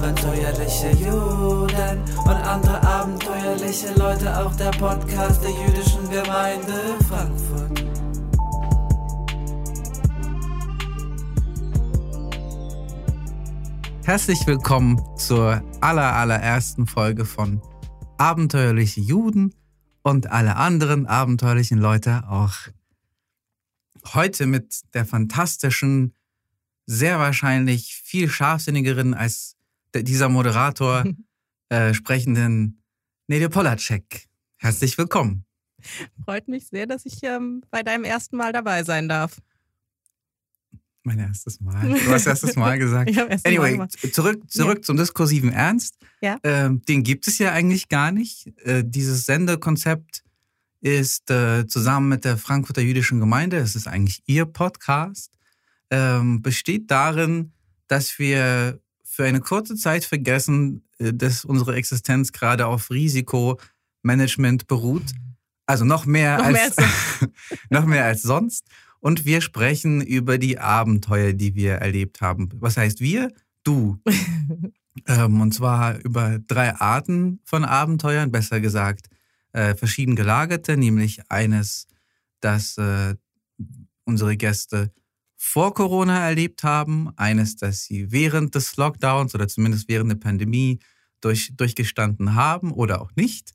abenteuerliche Juden und andere abenteuerliche Leute, auch der Podcast der jüdischen Gemeinde Frankfurt. Herzlich willkommen zur aller, allerersten Folge von Abenteuerliche Juden und alle anderen abenteuerlichen Leute auch. Heute mit der fantastischen, sehr wahrscheinlich viel scharfsinnigeren als dieser Moderator äh, sprechenden Nede Polacek. Herzlich willkommen. Freut mich sehr, dass ich ähm, bei deinem ersten Mal dabei sein darf. Mein erstes Mal. Du hast erstes Mal gesagt. Ich erst Anyway, Mal zurück, zurück zum diskursiven Ernst. Ja. Ähm, den gibt es ja eigentlich gar nicht. Äh, dieses Sendekonzept ist äh, zusammen mit der Frankfurter Jüdischen Gemeinde, es ist eigentlich ihr Podcast, ähm, besteht darin, dass wir für eine kurze Zeit vergessen, äh, dass unsere Existenz gerade auf Risikomanagement beruht. Also noch mehr, Noch als, mehr als noch mehr als sonst. Und wir sprechen über die Abenteuer, die wir erlebt haben. Was heißt wir? Du. ähm, und zwar über drei Arten von Abenteuern, besser gesagt äh, verschieden gelagerte, nämlich eines, das äh, unsere Gäste vor Corona erlebt haben, eines, das sie während des Lockdowns oder zumindest während der Pandemie durch, durchgestanden haben oder auch nicht.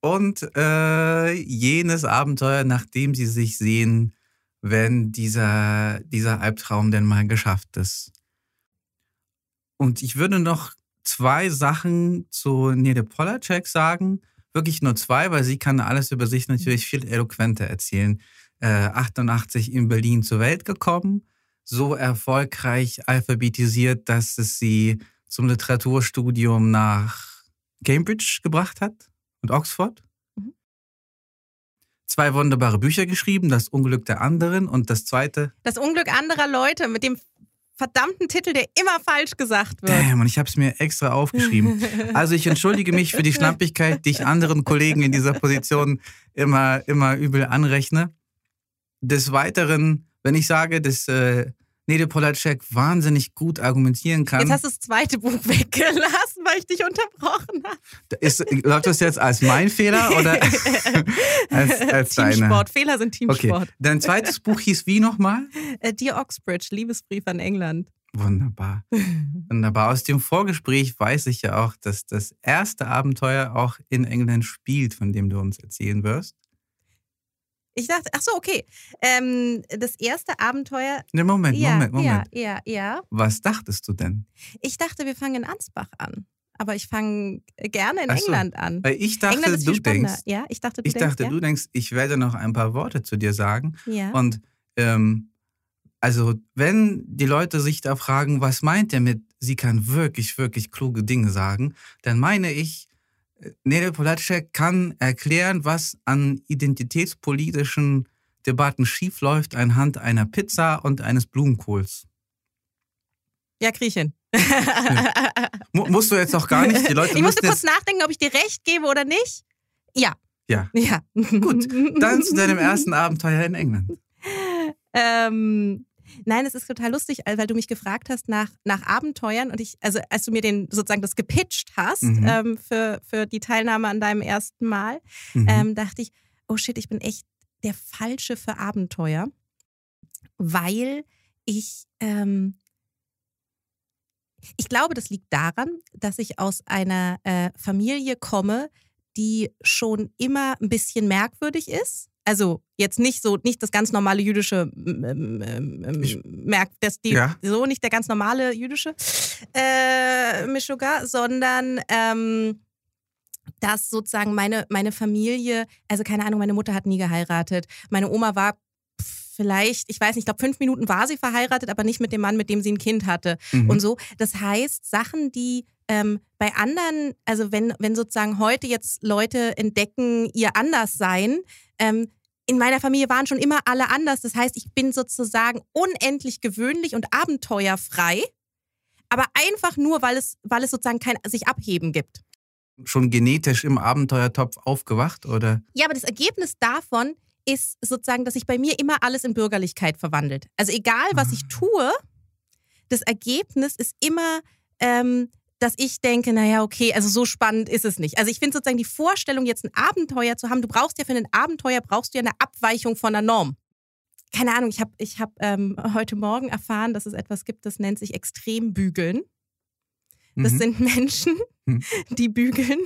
Und äh, jenes Abenteuer, nachdem sie sich sehen, wenn dieser, dieser Albtraum denn mal geschafft ist. Und ich würde noch zwei Sachen zu Nede Polacek sagen. Wirklich nur zwei, weil sie kann alles über sich natürlich viel eloquenter erzählen. Äh, 88 in Berlin zur Welt gekommen, so erfolgreich alphabetisiert, dass es sie zum Literaturstudium nach Cambridge gebracht hat und Oxford. Mhm. Zwei wunderbare Bücher geschrieben, Das Unglück der anderen und das zweite, Das Unglück anderer Leute mit dem verdammten Titel, der immer falsch gesagt wird. Damn, und ich habe es mir extra aufgeschrieben. Also ich entschuldige mich für die Schnappigkeit, die ich anderen Kollegen in dieser Position immer, immer übel anrechne. Des Weiteren, wenn ich sage, dass äh, Nede Polacek wahnsinnig gut argumentieren kann, Jetzt hast du das zweite Buch weggelassen, weil ich dich unterbrochen habe. ist, läuft das jetzt als mein Fehler oder als, als? Teamsport. Fehler sind Okay, Teamsport. dein zweites Buch hieß wie nochmal? Äh, Dear Oxbridge, Liebesbrief an England. Wunderbar. Wunderbar. Aus dem Vorgespräch weiß ich ja auch, dass das erste Abenteuer auch in England spielt, von dem du uns erzählen wirst. Ich dachte, ach so, okay. Ähm, das erste Abenteuer. Ne, Moment, ja, Moment, Moment. ja, ja, ja. Was dachtest du denn? Ich dachte, wir fangen in Ansbach an. Aber ich fange gerne in so. England an. Weil ich dachte, England ist du spannender. denkst, Ja, ich dachte, du ich denkst, dachte, ja? du denkst, ich werde noch ein paar Worte zu dir sagen. Ja. Und ähm, also, wenn die Leute sich da fragen, was meint er mit, sie kann wirklich, wirklich kluge Dinge sagen, dann meine ich, äh, Nele Polacek kann erklären, was an identitätspolitischen Debatten schiefläuft anhand einer Pizza und eines Blumenkohls. Ja, hin. Mu musst du jetzt auch gar nicht, die Leute ich musste kurz nachdenken, ob ich dir recht gebe oder nicht. Ja. Ja. Ja. Gut, dann zu deinem ersten Abenteuer in England. Ähm, nein, es ist total lustig, weil du mich gefragt hast nach, nach Abenteuern und ich, also als du mir den sozusagen das gepitcht hast Mhm. ähm, für, für die Teilnahme an deinem ersten Mal, Mhm. ähm, dachte ich, oh shit, ich bin echt der Falsche für Abenteuer, weil ich, ähm, ich glaube, das liegt daran, dass ich aus einer äh, Familie komme, die schon immer ein bisschen merkwürdig ist. Also jetzt nicht so, nicht das ganz normale jüdische ähm, ähm, ähm, Ich- Merk, das die Ja. so nicht der ganz normale jüdische äh, Mishuga, sondern ähm, dass sozusagen meine, meine Familie, also keine Ahnung, meine Mutter hat nie geheiratet. Meine Oma war vielleicht, ich weiß nicht, ich glaube, fünf Minuten war sie verheiratet, aber nicht mit dem Mann, mit dem sie ein Kind hatte. Mhm. Und so. Das heißt, Sachen, die ähm, bei anderen, also wenn, wenn sozusagen heute jetzt Leute entdecken, ihr Anderssein, ähm, in meiner Familie waren schon immer alle anders. Das heißt, ich bin sozusagen unendlich gewöhnlich und abenteuerfrei, aber einfach nur, weil es, weil es sozusagen kein sich abheben gibt. Schon genetisch im Abenteuertopf aufgewacht oder? Ja, aber das Ergebnis davon ist sozusagen, dass sich bei mir immer alles in Bürgerlichkeit verwandelt. Also egal, was ich tue, das Ergebnis ist immer, ähm, dass ich denke, naja, okay, also so spannend ist es nicht. Also ich finde sozusagen die Vorstellung, jetzt ein Abenteuer zu haben, du brauchst ja für ein Abenteuer, brauchst du ja eine Abweichung von der Norm. Keine Ahnung, ich habe ich hab, ähm, heute Morgen erfahren, dass es etwas gibt, das nennt sich Extrembügeln. Das Mhm. sind Menschen, Mhm. die bügeln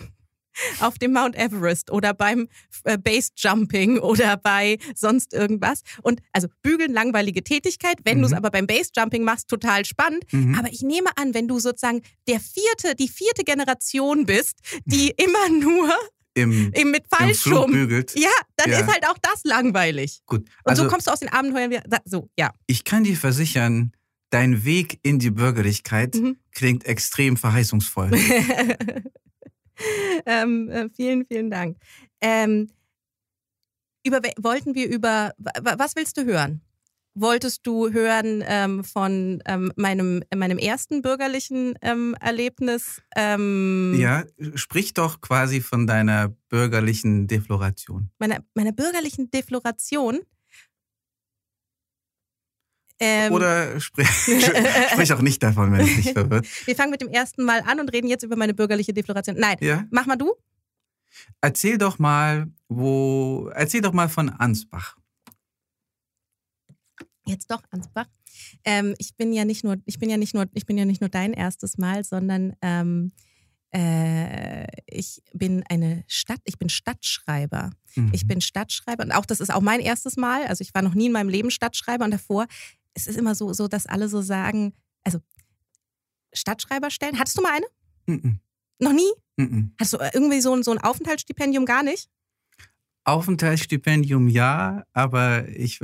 auf dem Mount Everest oder beim äh, Base Jumping oder bei sonst irgendwas. Und also bügeln, langweilige Tätigkeit. Wenn Mhm. du es aber beim Base Jumping machst, total spannend. Mhm. Aber ich nehme an, wenn du sozusagen der vierte, die vierte Generation bist, die immer nur Im, mit im Flug Fallschirm. bügelt. Ja, dann Ja. ist halt auch das langweilig. Gut. Und Also so kommst du aus den Abenteuern wieder. So, ja. ich kann dir versichern, dein Weg in die Bürgerlichkeit Mhm. klingt extrem verheißungsvoll. ähm, äh, vielen, vielen Dank. Ähm, über, wollten wir über, wa- wa- was willst du hören? Wolltest du hören ähm, von ähm, meinem, meinem ersten bürgerlichen ähm, Erlebnis? Ähm, ja, sprich doch quasi von deiner bürgerlichen Defloration. Meiner, meiner bürgerlichen Defloration? Ähm, Oder sprich, sprich auch nicht davon, wenn es dich verwirrt. wir fangen mit dem ersten Mal an und reden jetzt über meine bürgerliche Defloration. Nein, Ja? mach mal du. Erzähl doch mal, wo, erzähl doch mal von Ansbach. Jetzt doch, Ansbach. Ähm, ich bin ja nicht nur, ich bin ja nicht nur, ich bin ja nicht nur dein erstes Mal, sondern ähm, äh, ich bin eine Stadt, ich bin Stadtschreiber. Mhm. Ich bin Stadtschreiber und auch das ist auch mein erstes Mal. Also ich war noch nie in meinem Leben Stadtschreiber und davor es ist immer so, so dass alle so sagen, also Stadtschreiberstellen. Hattest du mal eine? Mhm. Noch nie? Mhm. Hast du irgendwie so ein, so ein Aufenthaltsstipendium gar nicht? Aufenthaltsstipendium ja, aber ich,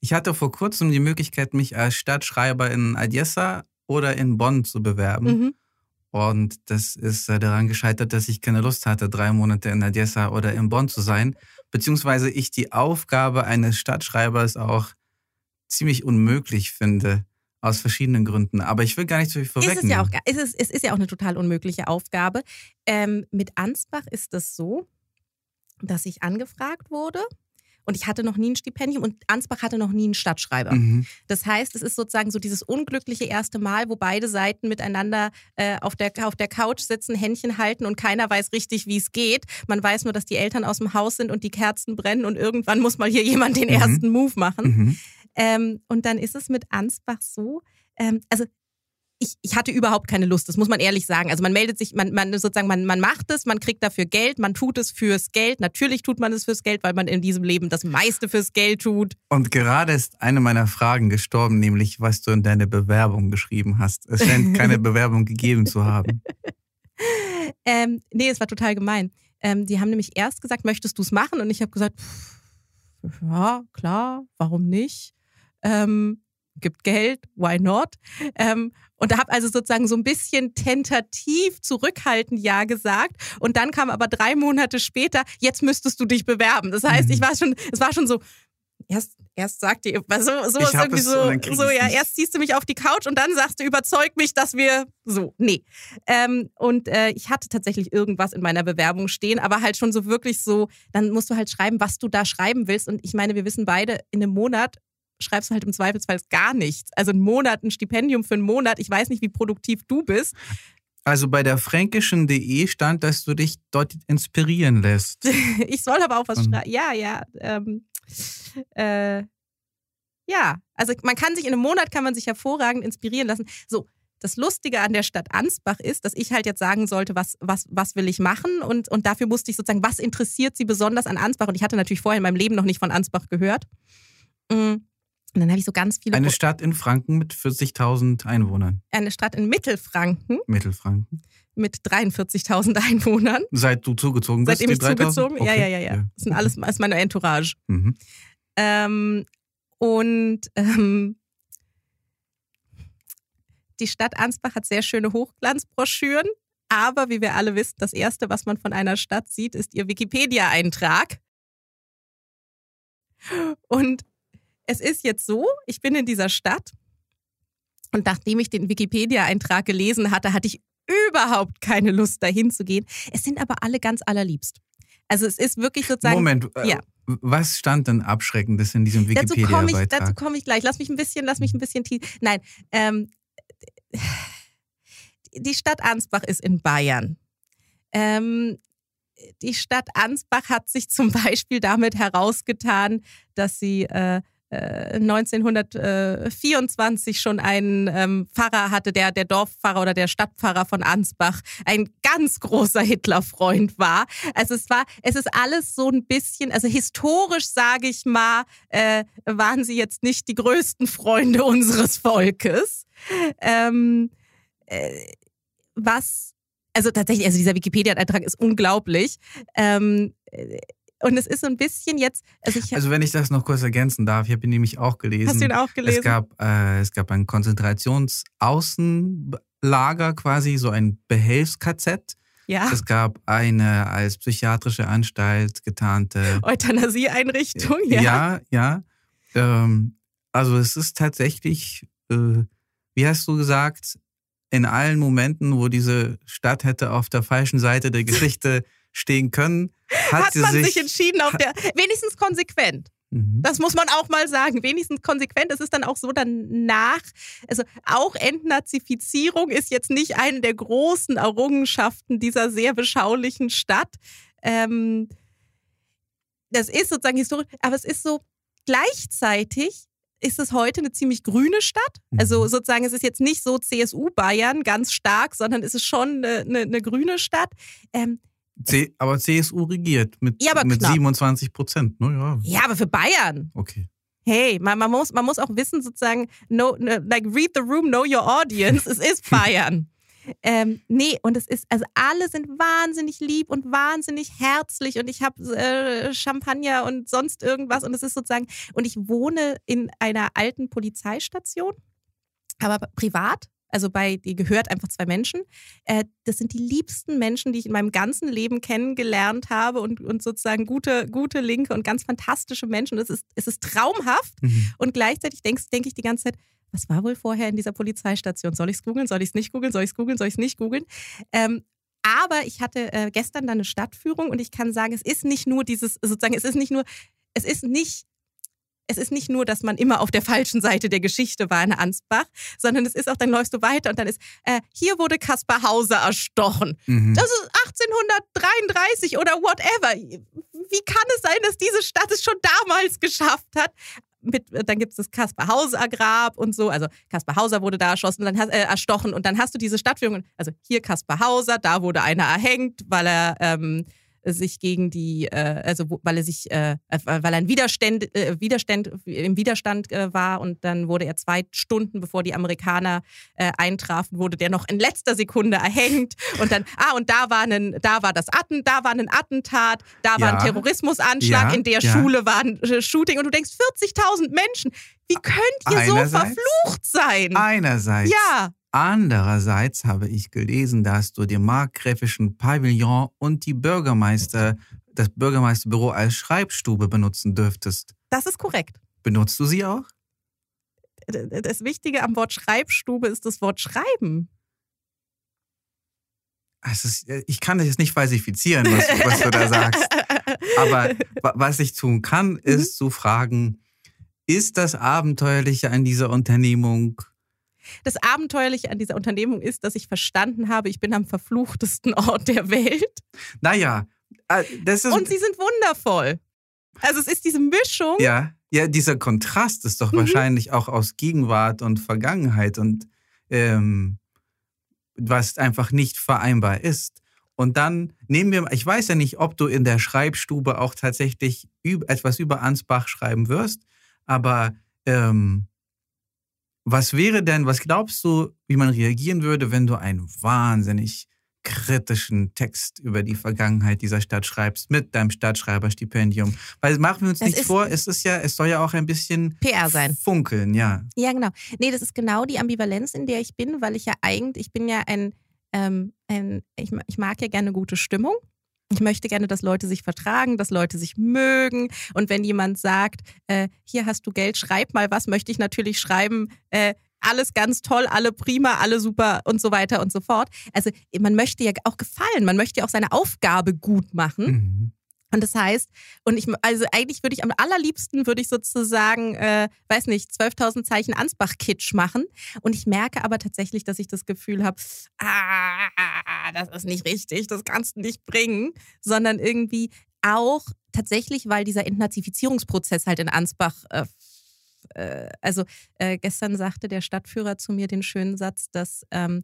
ich hatte vor kurzem die Möglichkeit, mich als Stadtschreiber in Odessa oder in Bonn zu bewerben. Mhm. Und das ist äh, daran gescheitert, dass ich keine Lust hatte, drei Monate in Odessa oder in Bonn zu sein. Beziehungsweise ich die Aufgabe eines Stadtschreibers auch ziemlich unmöglich finde. Aus verschiedenen Gründen. Aber ich will gar nicht so viel Ist es vorwegnehmen. ja auch, ist es, es ist ja auch eine total unmögliche Aufgabe. Ähm, mit Ansbach ist es so, dass ich angefragt wurde und ich hatte noch nie ein Stipendium und Ansbach hatte noch nie einen Stadtschreiber. Mhm. Das heißt, es ist sozusagen so dieses unglückliche erste Mal, wo beide Seiten miteinander äh, auf, der, auf der Couch sitzen, Händchen halten und keiner weiß richtig, wie es geht. Man weiß nur, dass die Eltern aus dem Haus sind und die Kerzen brennen und irgendwann muss mal hier jemand den Mhm. ersten Move machen. Mhm. Ähm, und dann ist es mit Ansbach so, ähm, also ich, ich hatte überhaupt keine Lust, das muss man ehrlich sagen. Also man meldet sich, man, man sozusagen, man, man macht es, man kriegt dafür Geld, man tut es fürs Geld. Natürlich tut man es fürs Geld, weil man in diesem Leben das meiste fürs Geld tut. Und gerade ist eine meiner Fragen gestorben, nämlich was du in deine Bewerbung geschrieben hast. Es scheint keine Bewerbung gegeben zu haben. Ähm, nee, es war total gemein. Ähm, die haben nämlich erst gesagt, möchtest du es machen? Und ich habe gesagt, pff, ja, klar, warum nicht? Ähm, gibt Geld, why not? Ähm, und da habe also sozusagen so ein bisschen tentativ zurückhaltend Ja gesagt. Und dann kam aber drei Monate später, jetzt müsstest du dich bewerben. Das heißt, Mhm. ich war schon, es war schon so, erst, erst sagt ihr, so, so ist irgendwie so, so, ja, erst ziehst du mich auf die Couch und dann sagst du, überzeug mich, dass wir so, nee. Ähm, und äh, ich hatte tatsächlich irgendwas in meiner Bewerbung stehen, aber halt schon so wirklich so, dann musst du halt schreiben, was du da schreiben willst. Und ich meine, wir wissen beide, in einem Monat schreibst du halt im Zweifelsfall gar nichts. Also ein Monat, ein Stipendium für einen Monat. Ich weiß nicht, wie produktiv du bist. Also bei der fränkischen.de stand, dass du dich dort inspirieren lässt. Ich soll aber auch was schreiben. Ja, ja. Ähm, äh, ja, also man kann sich in einem Monat kann man sich hervorragend inspirieren lassen. So, das Lustige an der Stadt Ansbach ist, dass ich halt jetzt sagen sollte, was, was, was will ich machen? Und, und dafür musste ich sozusagen, was interessiert sie besonders an Ansbach? Und ich hatte natürlich vorher in meinem Leben noch nicht von Ansbach gehört. Mm. Und dann habe ich so ganz viele. Eine Stadt in Franken mit 40.000 Einwohnern. eine Stadt in Mittelfranken Mittelfranken. mit 43.000 Einwohnern. Seit du zugezogen bist? Seitdem ich 3000? zugezogen Ja, Okay. ja, ja, ja. Das sind alles das ist meine Entourage. Mhm. Ähm, und ähm, die Stadt Ansbach hat sehr schöne Hochglanzbroschüren. Aber wie wir alle wissen, das Erste, was man von einer Stadt sieht, ist ihr Wikipedia-Eintrag. Und es ist jetzt so, ich bin in dieser Stadt und nachdem ich den Wikipedia-Eintrag gelesen hatte, hatte ich überhaupt keine Lust, dahin zu gehen. Es sind aber alle ganz allerliebst. Also es ist wirklich sozusagen. Moment, äh, ja. was stand denn Abschreckendes in diesem Dazu komme ich, dazu Wikipedia-Beitrag? komme ich gleich. Lass mich ein bisschen, lass mich ein bisschen tief. Nein, ähm, die Stadt Ansbach ist in Bayern. Ähm, die Stadt Ansbach hat sich zum Beispiel damit herausgetan, dass sie äh, 1924 äh, schon einen ähm, Pfarrer hatte, der der Dorfpfarrer oder der Stadtpfarrer von Ansbach ein ganz großer Hitlerfreund war. Also es war, es ist alles so ein bisschen, also historisch sage ich mal, äh, waren sie jetzt nicht die größten Freunde unseres Volkes. Ähm, äh, was also tatsächlich, also dieser Wikipedia-Eintrag ist unglaublich. Ähm, äh, und es ist so ein bisschen jetzt. Also, ich, also wenn ich das noch kurz ergänzen darf, ich habe ihn nämlich auch gelesen. Hast du ihn auch gelesen? Es gab, äh, es gab ein Konzentrationsaußenlager quasi, so ein Behelfs-KZ. Ja. Es gab eine als psychiatrische Anstalt getarnte Euthanasieeinrichtung, ja. Ja, ja. Ähm, also es ist tatsächlich, äh, wie hast du gesagt, in allen Momenten, wo diese Stadt hätte auf der falschen Seite der Geschichte stehen können, hat, hat man sich, sich entschieden auf der, wenigstens konsequent. Mhm. Das muss man auch mal sagen. Wenigstens konsequent. Es ist dann auch so danach, also auch Entnazifizierung ist jetzt nicht eine der großen Errungenschaften dieser sehr beschaulichen Stadt. Ähm, das ist sozusagen historisch, aber es ist so gleichzeitig ist es heute eine ziemlich grüne Stadt. Also mhm. sozusagen, es ist jetzt nicht so CSU Bayern ganz stark, sondern es ist schon eine, eine, eine grüne Stadt. Ähm, C aber CSU regiert mit, ja, mit 27 Prozent. Ne? Ja. ja, aber für Bayern. Okay. Hey, man, man, muss, man muss auch wissen, sozusagen, no, no, like read the room, know your audience. es ist Bayern. Ähm, nee, und es ist, also alle sind wahnsinnig lieb und wahnsinnig herzlich und ich habe äh, Champagner und sonst irgendwas und es ist sozusagen, und ich wohne in einer alten Polizeistation, aber privat also bei, die gehört einfach zwei Menschen. Äh, das sind die liebsten Menschen, die ich in meinem ganzen Leben kennengelernt habe und, und sozusagen gute, gute Linke und ganz fantastische Menschen. Es ist, es ist traumhaft mhm. und gleichzeitig denke denk ich die ganze Zeit, was war wohl vorher in dieser Polizeistation? Soll ich es googeln? Soll ich es nicht googeln? Soll ich es googeln? Soll ich es nicht googeln? Ähm, aber ich hatte äh, gestern dann eine Stadtführung und ich kann sagen, es ist nicht nur dieses, sozusagen, es ist nicht nur, es ist nicht es ist nicht nur, dass man immer auf der falschen Seite der Geschichte war in Ansbach, sondern es ist auch, dann läufst du weiter und dann ist, äh, hier wurde Kaspar Hauser erstochen. Mhm. Das ist 1833 oder whatever. Wie kann es sein, dass diese Stadt es schon damals geschafft hat? Mit, dann gibt es das Kaspar Hauser Grab und so. Also Kaspar Hauser wurde da erschossen, dann hast, äh, erstochen und dann hast du diese Stadtführung. Also hier Kaspar Hauser, da wurde einer erhängt, weil er ähm, sich gegen die, äh, also weil er sich, äh, weil er ein Widerstand, äh, Widerstand im Widerstand äh, war und dann wurde er zwei Stunden bevor die Amerikaner äh, eintrafen, wurde der noch in letzter Sekunde erhängt und dann, ah und da war ein, da war das Atten, da war ein Attentat, da ja. war ein Terrorismusanschlag, ja. in der ja. Schule war ein äh, Shooting und du denkst 40.000 Menschen, wie könnt ihr einerseits, so verflucht sein? Einerseits. Ja. Andererseits habe ich gelesen, dass du den markgräfischen Pavillon und die Bürgermeister, das Bürgermeisterbüro als Schreibstube benutzen dürftest. Das ist korrekt. Benutzt du sie auch? Das Wichtige am Wort Schreibstube ist das Wort Schreiben. Ist, äh, ich kann das jetzt nicht falsifizieren, was, was, du da sagst. Aber was ich tun kann, mhm. ist zu fragen, ist das Abenteuerliche an dieser Unternehmung das Abenteuerliche an dieser Unternehmung ist, dass ich verstanden habe, ich bin am verfluchtesten Ort der Welt. Naja, äh, das ist. Und sie sind wundervoll. Also es ist diese Mischung. Ja, ja, dieser Kontrast ist doch mhm. wahrscheinlich auch aus Gegenwart und Vergangenheit und ähm, was einfach nicht vereinbar ist. Und dann nehmen wir, ich weiß ja nicht, ob du in der Schreibstube auch tatsächlich etwas über Ansbach schreiben wirst, aber ähm, was wäre denn, was glaubst du, wie man reagieren würde, wenn du einen wahnsinnig kritischen Text über die Vergangenheit dieser Stadt schreibst mit deinem Stadtschreiberstipendium? Weil machen wir uns das nicht vor, es ist ja, es soll ja auch ein bisschen PR sein. Funkeln, ja. Ja, genau. Nee, das ist genau die Ambivalenz, in der ich bin, weil ich ja eigentlich, ich bin ja ein, ähm, ein ich, ich mag ja gerne gute Stimmung. Ich möchte gerne, dass Leute sich vertragen, dass Leute sich mögen. Und wenn jemand sagt, äh, hier hast du Geld, schreib mal was, möchte ich natürlich schreiben, äh, alles ganz toll, alle prima, alle super und so weiter und so fort. Also man möchte ja auch gefallen, man möchte ja auch seine Aufgabe gut machen. Mhm. Und das heißt, und ich, also eigentlich würde ich am allerliebsten, würde ich sozusagen, äh, weiß nicht, 12.000 Zeichen Ansbach-Kitsch machen. Und ich merke aber tatsächlich, dass ich das Gefühl habe, ah, das ist nicht richtig, das kannst du nicht bringen, sondern irgendwie auch tatsächlich, weil dieser Entnazifizierungsprozess halt in Ansbach äh, äh also äh, gestern sagte der Stadtführer zu mir den schönen Satz, dass ähm,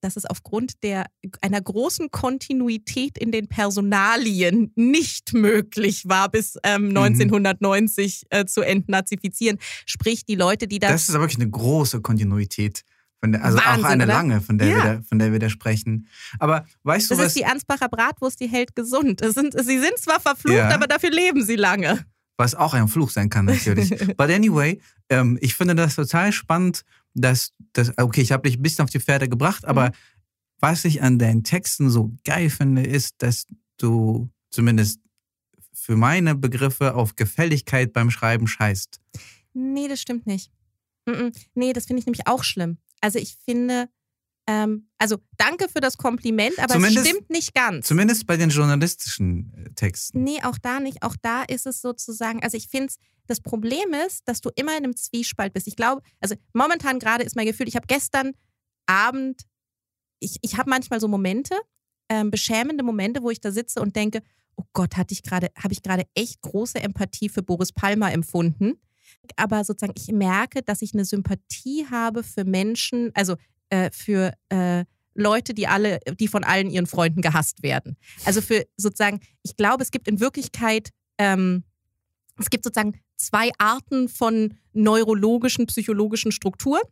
dass es aufgrund der, einer großen Kontinuität in den Personalien nicht möglich war, bis ähm, 1990 mhm. äh, zu entnazifizieren. Sprich, die Leute, die das. Das ist aber wirklich eine große Kontinuität. Der, also Wahnsinn, auch eine oder? lange, von der, ja. wir da, von der wir da sprechen. Aber weißt du das was? Das ist die Ansbacher Bratwurst, die hält gesund. Sind, sie sind zwar verflucht, ja. aber dafür leben sie lange. Was auch ein Fluch sein kann, natürlich. But anyway, ähm, ich finde das total spannend, dass, dass okay, ich habe dich ein bisschen auf die Pferde gebracht, aber mhm. was ich an deinen Texten so geil finde, ist, dass du zumindest für meine Begriffe auf Gefälligkeit beim Schreiben scheißt. Nee, das stimmt nicht. Nee, das finde ich nämlich auch schlimm. Also ich finde, ähm, also danke für das Kompliment, aber zumindest, es stimmt nicht ganz. Zumindest bei den journalistischen äh, Texten. Nee, auch da nicht. Auch da ist es sozusagen, also ich finde es, das Problem ist, dass du immer in einem Zwiespalt bist. Ich glaube, also momentan gerade ist mein Gefühl, ich habe gestern Abend, ich, ich habe manchmal so Momente, ähm, beschämende Momente, wo ich da sitze und denke, oh Gott, hatte ich gerade, habe ich gerade echt große Empathie für Boris Palmer empfunden. Aber sozusagen, ich merke, dass ich eine Sympathie habe für Menschen, also äh, für äh, Leute, die alle, die von allen ihren Freunden gehasst werden. Also für sozusagen, ich glaube, es gibt in Wirklichkeit, ähm, es gibt sozusagen zwei Arten von neurologischen, psychologischen Strukturen.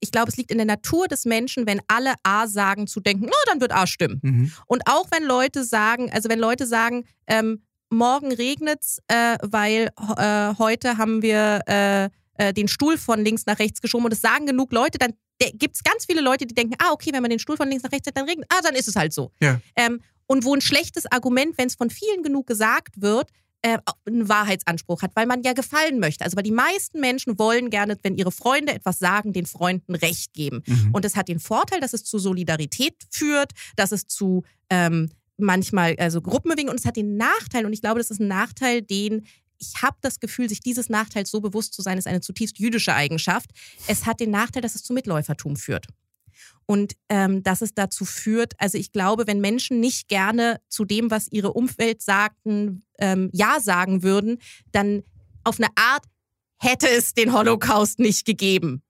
Ich glaube, es liegt in der Natur des Menschen, wenn alle A sagen, zu denken, oh, dann wird A stimmen. Mhm. Und auch wenn Leute sagen, also wenn Leute sagen, ähm, morgen regnet's, äh, weil äh, heute haben wir äh, äh, den Stuhl von links nach rechts geschoben und es sagen genug Leute, dann gibt es ganz viele Leute, die denken, ah, okay, wenn man den Stuhl von links nach rechts hat, dann regnet, ah, dann ist es halt so. Ja. Ähm, und wo ein schlechtes Argument, wenn es von vielen genug gesagt wird, äh, einen Wahrheitsanspruch hat, weil man ja gefallen möchte. Also weil die meisten Menschen wollen gerne, wenn ihre Freunde etwas sagen, den Freunden Recht geben. Mhm. Und es hat den Vorteil, dass es zu Solidarität führt, dass es zu ähm, manchmal also Gruppenbewegung und es hat den Nachteil und ich glaube, das ist ein Nachteil, den ich habe das Gefühl, sich dieses Nachteils so bewusst zu sein, ist eine zutiefst jüdische Eigenschaft. Es hat den Nachteil, dass es zu Mitläufertum führt. Und ähm, dass es dazu führt, also ich glaube, wenn Menschen nicht gerne zu dem, was ihre Umwelt sagten, ähm, Ja sagen würden, dann auf eine Art hätte es den Holocaust nicht gegeben.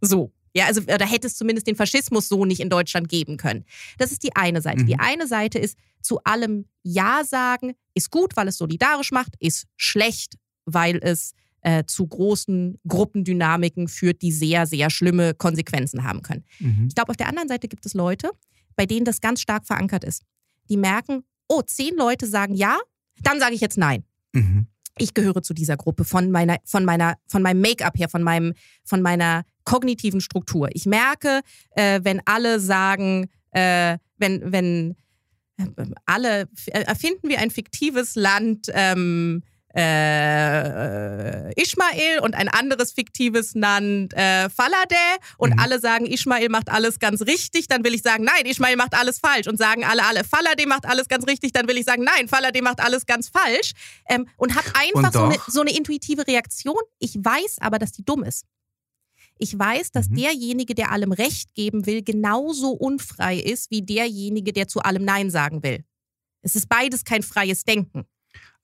So. Ja, also oder hätte es zumindest den Faschismus so nicht in Deutschland geben können. Das ist die eine Seite. Mhm. Die eine Seite ist zu allem Ja sagen, ist gut, weil es solidarisch macht, ist schlecht, weil es äh, zu großen Gruppendynamiken führt, die sehr, sehr schlimme Konsequenzen haben können. Mhm. Ich glaube, auf der anderen Seite gibt es Leute, bei denen das ganz stark verankert ist. Die merken, oh, zehn Leute sagen ja, dann sage ich jetzt nein. Mhm. Ich gehöre zu dieser Gruppe von meiner, von meiner, von meinem Make-up her, von meinem, von meiner kognitiven Struktur. Ich merke, äh, wenn alle sagen, äh, wenn, wenn äh, alle erfinden wir ein fiktives Land, ähm, äh, Ishmael und ein anderes fiktives Land äh, Faladeh und mhm. alle sagen, Ishmael macht alles ganz richtig, dann will ich sagen, nein, Ishmael macht alles falsch und sagen alle, alle, Faladeh macht alles ganz richtig, dann will ich sagen, nein, Faladeh macht alles ganz falsch ähm, und habe einfach so eine, so eine intuitive Reaktion. Ich weiß aber, dass die dumm ist. Ich weiß, dass mhm. derjenige, der allem Recht geben will, genauso unfrei ist wie derjenige, der zu allem Nein sagen will. Es ist beides kein freies Denken.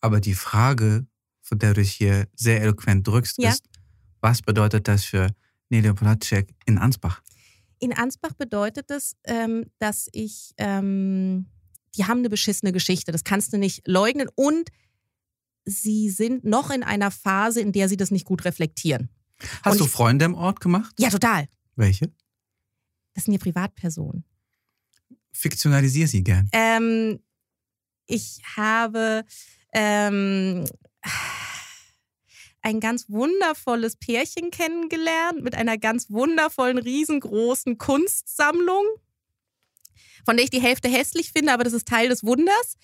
Aber die Frage, von der du dich hier sehr eloquent drückst, ja? ist, was bedeutet das für Nelia Polacek in Ansbach? In Ansbach bedeutet es, ähm, dass ich, ähm, die haben eine beschissene Geschichte, das kannst du nicht leugnen. Und sie sind noch in einer Phase, in der sie das nicht gut reflektieren. Hast Und du Freunde im Ort gemacht? Ja, total. Welche? Das sind ja Privatpersonen. Fiktionalisier sie gern. Ähm, ich habe ähm, ein ganz wundervolles Pärchen kennengelernt mit einer ganz wundervollen, riesengroßen Kunstsammlung, von der ich die Hälfte hässlich finde, aber das ist Teil des Wunders.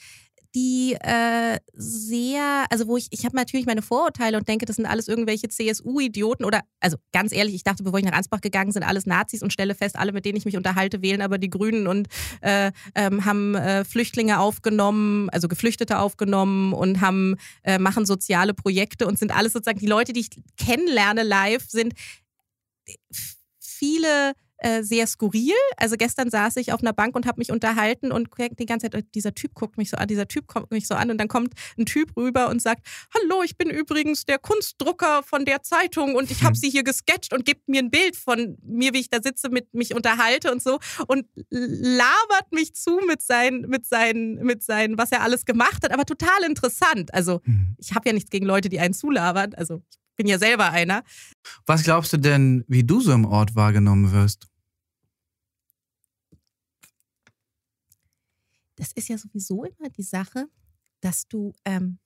Die äh, sehr, also wo ich, ich habe natürlich meine Vorurteile und denke, das sind alles irgendwelche CSU-Idioten oder, also ganz ehrlich, ich dachte, bevor ich nach Ansbach gegangen sind, alles Nazis und stelle fest, alle, mit denen ich mich unterhalte, wählen aber die Grünen und äh, ähm, haben äh, Flüchtlinge aufgenommen, also Geflüchtete aufgenommen und haben, äh, machen soziale Projekte und sind alles sozusagen, die Leute, die ich kennenlerne live, sind viele äh, sehr skurril. Also gestern saß ich auf einer Bank und habe mich unterhalten und die ganze Zeit, dieser Typ guckt mich so an, dieser Typ guckt mich so an und dann kommt ein Typ rüber und sagt, hallo, ich bin übrigens der Kunstdrucker von der Zeitung und ich habe hm. sie hier gesketcht und gibt mir ein Bild von mir, wie ich da sitze, mit mich unterhalte und so und labert mich zu mit seinen, mit seinen, mit seinen, was er alles gemacht hat, aber total interessant. Also hm. ich habe ja nichts gegen Leute, die einen zulabern. Also ich bin ja selber einer. Was glaubst du denn, wie du so im Ort wahrgenommen wirst? Das ist ja sowieso immer die Sache, dass du, ähm,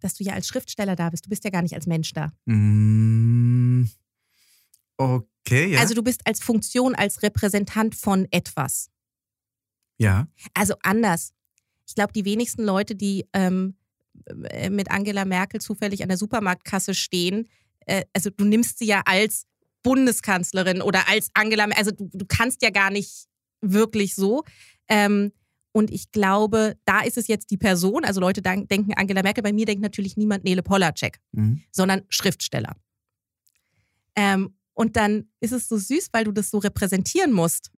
dass du ja als Schriftsteller da bist. Du bist ja gar nicht als Mensch da. Mm, okay, ja. Also du bist als Funktion, als Repräsentant von etwas. Ja. Also anders. Ich glaube, die wenigsten Leute, die ähm, äh, mit Angela Merkel zufällig an der Supermarktkasse stehen, äh, also du nimmst sie ja als Bundeskanzlerin oder als Angela Merkel, also du, du kannst ja gar nicht wirklich so. Ähm, und ich glaube, da ist es jetzt die Person, also Leute denken Angela Merkel, bei mir denkt natürlich niemand Nele Polacek, mhm. sondern Schriftsteller. Ähm, und dann ist es so süß, weil du das so repräsentieren musst.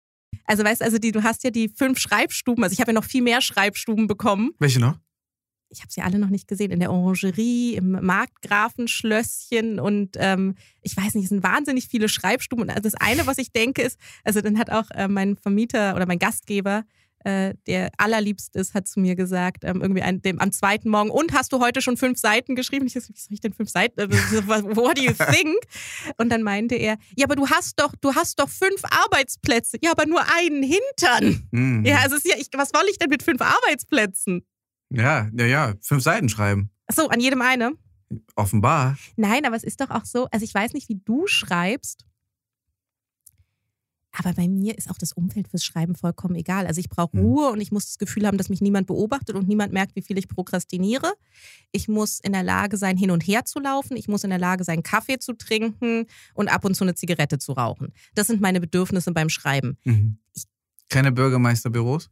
Also weißt also die, du hast ja die fünf Schreibstuben, also ich habe ja noch viel mehr Schreibstuben bekommen. Welche noch? Ich habe sie alle noch nicht gesehen, in der Orangerie, im Markgrafenschlösschen und ähm, ich weiß nicht, es sind wahnsinnig viele Schreibstuben. Und also das eine, was ich denke, ist, also dann hat auch äh, mein Vermieter oder mein Gastgeber äh, der allerliebst ist, hat zu mir gesagt, ähm, irgendwie ein, dem, am zweiten Morgen, und hast du heute schon fünf Seiten geschrieben? Ich so, wie soll ich denn fünf Seiten? Äh, what do you think? Und dann meinte er, ja, aber du hast doch, du hast doch fünf Arbeitsplätze. Ja, aber nur einen Hintern. Mhm. Ja, also ja, ich, was soll ich denn mit fünf Arbeitsplätzen? Ja, ja, ja, fünf Seiten schreiben. Ach so, an jedem eine? Offenbar. Nein, aber es ist doch auch so, also ich weiß nicht, wie du schreibst. Aber bei mir ist auch das Umfeld fürs Schreiben vollkommen egal. Also ich brauche mhm. Ruhe und ich muss das Gefühl haben, dass mich niemand beobachtet und niemand merkt, wie viel ich prokrastiniere. Ich muss in der Lage sein, hin und her zu laufen. Ich muss in der Lage sein, Kaffee zu trinken und ab und zu eine Zigarette zu rauchen. Das sind meine Bedürfnisse beim Schreiben. Mhm. Ich, Keine Bürgermeisterbüros?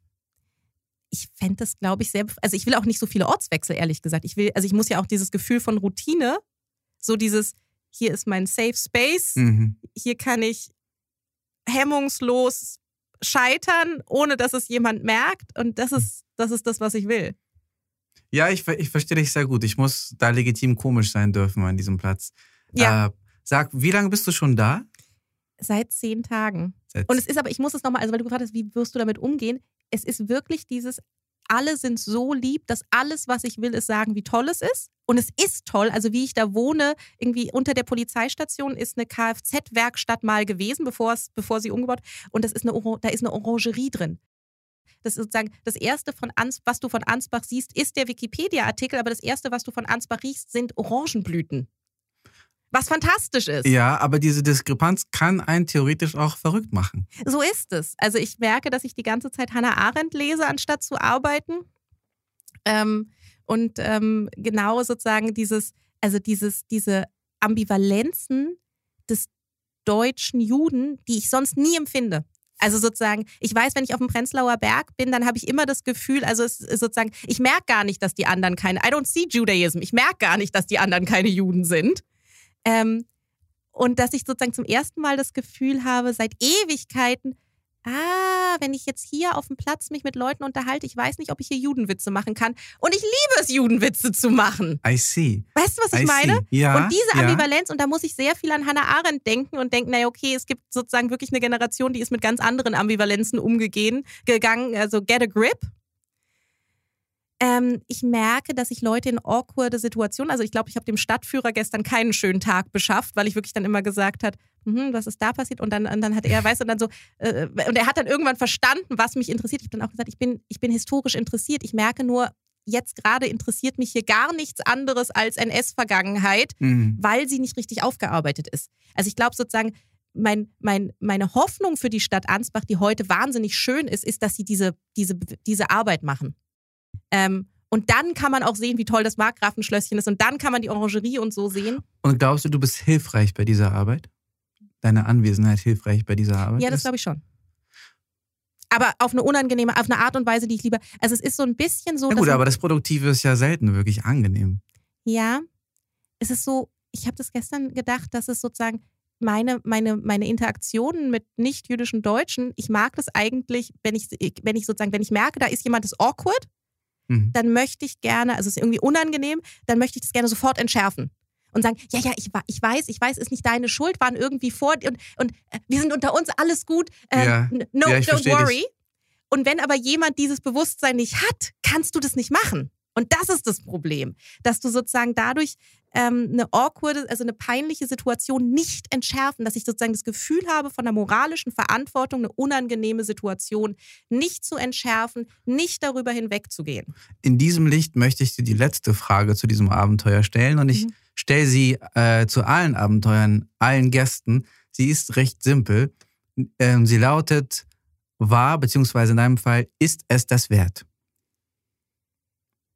ich fände das, glaube ich, sehr. Also ich will auch nicht so viele Ortswechsel, ehrlich gesagt. Ich will, also ich muss ja auch dieses Gefühl von Routine, so dieses, hier ist mein Safe Space, mhm. hier kann ich hemmungslos scheitern, ohne dass es jemand merkt. Und das ist das, ist das was ich will. Ja, ich, ich verstehe dich sehr gut. Ich muss da legitim komisch sein dürfen an diesem Platz. Ja. Äh, sag, wie lange bist du schon da? Seit zehn Tagen. Seit und es ist aber, ich muss es nochmal, also weil du gefragt hast, wie wirst du damit umgehen? Es ist wirklich dieses, alle sind so lieb, dass alles, was ich will, ist sagen, wie toll es ist. Und es ist toll. Also wie ich da wohne, irgendwie unter der Polizeistation ist eine Kfz-Werkstatt mal gewesen, bevor, es, bevor sie umgebaut. Und das ist eine, da ist eine Orangerie drin. Das ist sozusagen das erste von Ans, was du von Ansbach siehst, ist der Wikipedia-Artikel, aber das erste, was du von Ansbach riechst, sind Orangenblüten. Was fantastisch ist. Ja, aber diese Diskrepanz kann einen theoretisch auch verrückt machen. So ist es. Also ich merke, dass ich die ganze Zeit Hannah Arendt lese, anstatt zu arbeiten. Ähm, und ähm, genau sozusagen dieses, also dieses, diese Ambivalenzen des deutschen Juden, die ich sonst nie empfinde. Also sozusagen, ich weiß, wenn ich auf dem Prenzlauer Berg bin, dann habe ich immer das Gefühl, also sozusagen, ich merke gar nicht, dass die anderen keine, I don't see Judaism, ich merke gar nicht, dass die anderen keine Juden sind. Ähm, und dass ich sozusagen zum ersten Mal das Gefühl habe, seit Ewigkeiten, ah, wenn ich jetzt hier auf dem Platz mich mit Leuten unterhalte, ich weiß nicht, ob ich hier Judenwitze machen kann. Und ich liebe es, Judenwitze zu machen. I see. Weißt du, was ich I meine? Ja, und diese Ambivalenz, ja. und da muss ich sehr viel an Hannah Arendt denken und denken, naja, okay, es gibt sozusagen wirklich eine Generation, die ist mit ganz anderen Ambivalenzen umgegangen, gegangen, also get a grip. Ähm, ich merke, dass ich Leute in awkwarde Situationen, also ich glaube, ich habe dem Stadtführer gestern keinen schönen Tag beschafft, weil ich wirklich dann immer gesagt habe, hm, was ist da passiert? Und dann, und dann hat er, weißt du, und dann so, äh, und er hat dann irgendwann verstanden, was mich interessiert. Ich habe dann auch gesagt, ich bin, ich bin historisch interessiert. Ich merke nur, jetzt gerade interessiert mich hier gar nichts anderes als NS-Vergangenheit, mhm. weil sie nicht richtig aufgearbeitet ist. Also ich glaube sozusagen, mein, mein, meine Hoffnung für die Stadt Ansbach, die heute wahnsinnig schön ist, ist, dass sie diese, diese, diese Arbeit machen. Ähm, Und dann kann man auch sehen, wie toll das Markgrafenschlösschen ist. Und dann kann man die Orangerie und so sehen. Und glaubst du, du bist hilfreich bei dieser Arbeit? Deine Anwesenheit hilfreich bei dieser Arbeit? Ja, das glaube ich schon. Aber auf eine unangenehme, auf eine Art und Weise, die ich lieber. Also es ist so ein bisschen so. Na gut, aber das Produktive ist ja selten wirklich angenehm. Ja, es ist so, ich habe das gestern gedacht, dass es sozusagen meine, meine, meine Interaktionen mit nicht-jüdischen Deutschen, ich mag das eigentlich, wenn ich, wenn ich sozusagen, wenn ich merke, da ist jemand, das awkward, Mhm. dann möchte ich gerne, also es ist irgendwie unangenehm, dann möchte ich das gerne sofort entschärfen. Und sagen, ja, ja, ich, ich weiß, ich weiß, ist nicht deine Schuld, waren irgendwie vor und, und äh, wir sind unter uns, alles gut. Äh, Ja. No, Ja, don't versteh dich. worry. Und wenn aber jemand dieses Bewusstsein nicht hat, kannst du das nicht machen. Und das ist das Problem, dass du sozusagen dadurch ähm, eine awkward, also eine peinliche Situation nicht entschärfen, dass ich sozusagen das Gefühl habe, von der moralischen Verantwortung eine unangenehme Situation nicht zu entschärfen, nicht darüber hinwegzugehen. In diesem Licht möchte ich dir die letzte Frage zu diesem Abenteuer stellen und ich Mhm. stelle sie äh, zu allen Abenteuern, allen Gästen. Sie ist recht simpel. Ähm, sie lautet, war, beziehungsweise in deinem Fall, ist es das wert?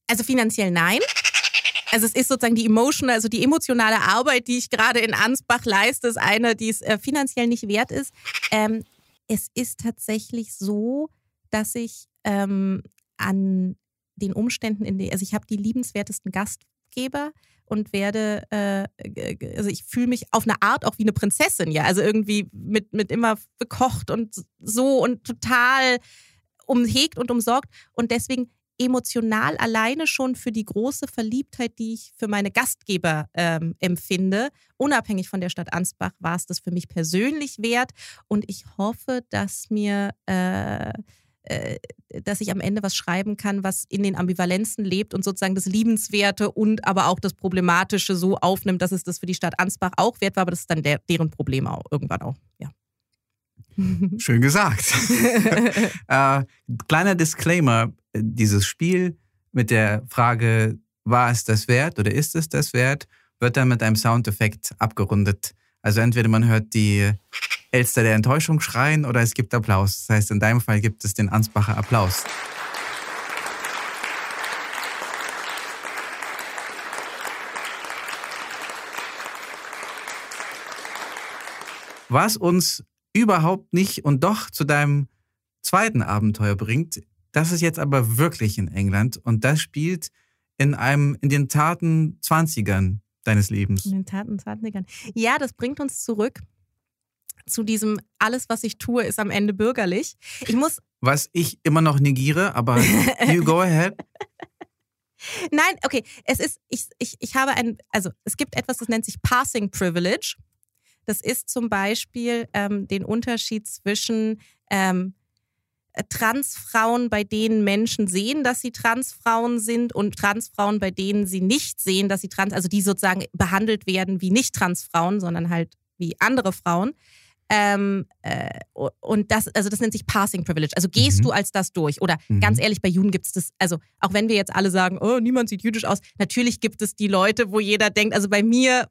Also finanziell nein. Also es ist sozusagen die emotional, also die emotionale Arbeit, die ich gerade in Ansbach leiste, ist eine, die es äh, finanziell nicht wert ist. Ähm, es ist tatsächlich so, dass ich ähm, an den Umständen, in denen, also ich habe die liebenswertesten Gastgeber und werde, äh, also ich fühle mich auf eine Art auch wie eine Prinzessin, ja, also irgendwie mit, mit immer bekocht und so und total umhegt und umsorgt und deswegen emotional alleine schon für die große Verliebtheit, die ich für meine Gastgeber ähm, empfinde, unabhängig von der Stadt Ansbach, war es das für mich persönlich wert. Und ich hoffe, dass mir, äh, äh, dass ich am Ende was schreiben kann, was in den Ambivalenzen lebt und sozusagen das Liebenswerte und aber auch das Problematische so aufnimmt, dass es das für die Stadt Ansbach auch wert war, aber das ist dann der, deren Problem auch irgendwann auch. Ja. Schön gesagt. äh, kleiner Disclaimer, dieses Spiel mit der Frage, war es das wert oder ist es das wert, wird dann mit einem Soundeffekt abgerundet. Also entweder man hört die Elster der Enttäuschung schreien oder es gibt Applaus. Das heißt, in deinem Fall gibt es den Ansbacher Applaus. Was uns überhaupt nicht und doch zu deinem zweiten Abenteuer bringt, das ist jetzt aber wirklich in England und das spielt in einem, in den zarten Zwanzigern deines Lebens. In den Taten, Zwanzigern. Ja, das bringt uns zurück zu diesem, alles, was ich tue, ist am Ende bürgerlich. Ich muss, Was ich immer noch negiere, aber you go ahead. nein, okay, es ist, ich, ich, ich habe ein, also es gibt etwas, das nennt sich Passing Privilege. Das ist zum Beispiel ähm, den Unterschied zwischen ähm, äh, Transfrauen, bei denen Menschen sehen, dass sie Transfrauen sind und Transfrauen, bei denen sie nicht sehen, dass sie trans, also die sozusagen behandelt werden wie nicht Transfrauen, sondern halt wie andere Frauen. Ähm, äh, und das, also das nennt sich Passing Privilege. Also gehst Mhm. du als das durch? Oder Mhm. ganz ehrlich, bei Juden gibt es das, also auch wenn wir jetzt alle sagen, oh, niemand sieht jüdisch aus, natürlich gibt es die Leute, wo jeder denkt, also bei mir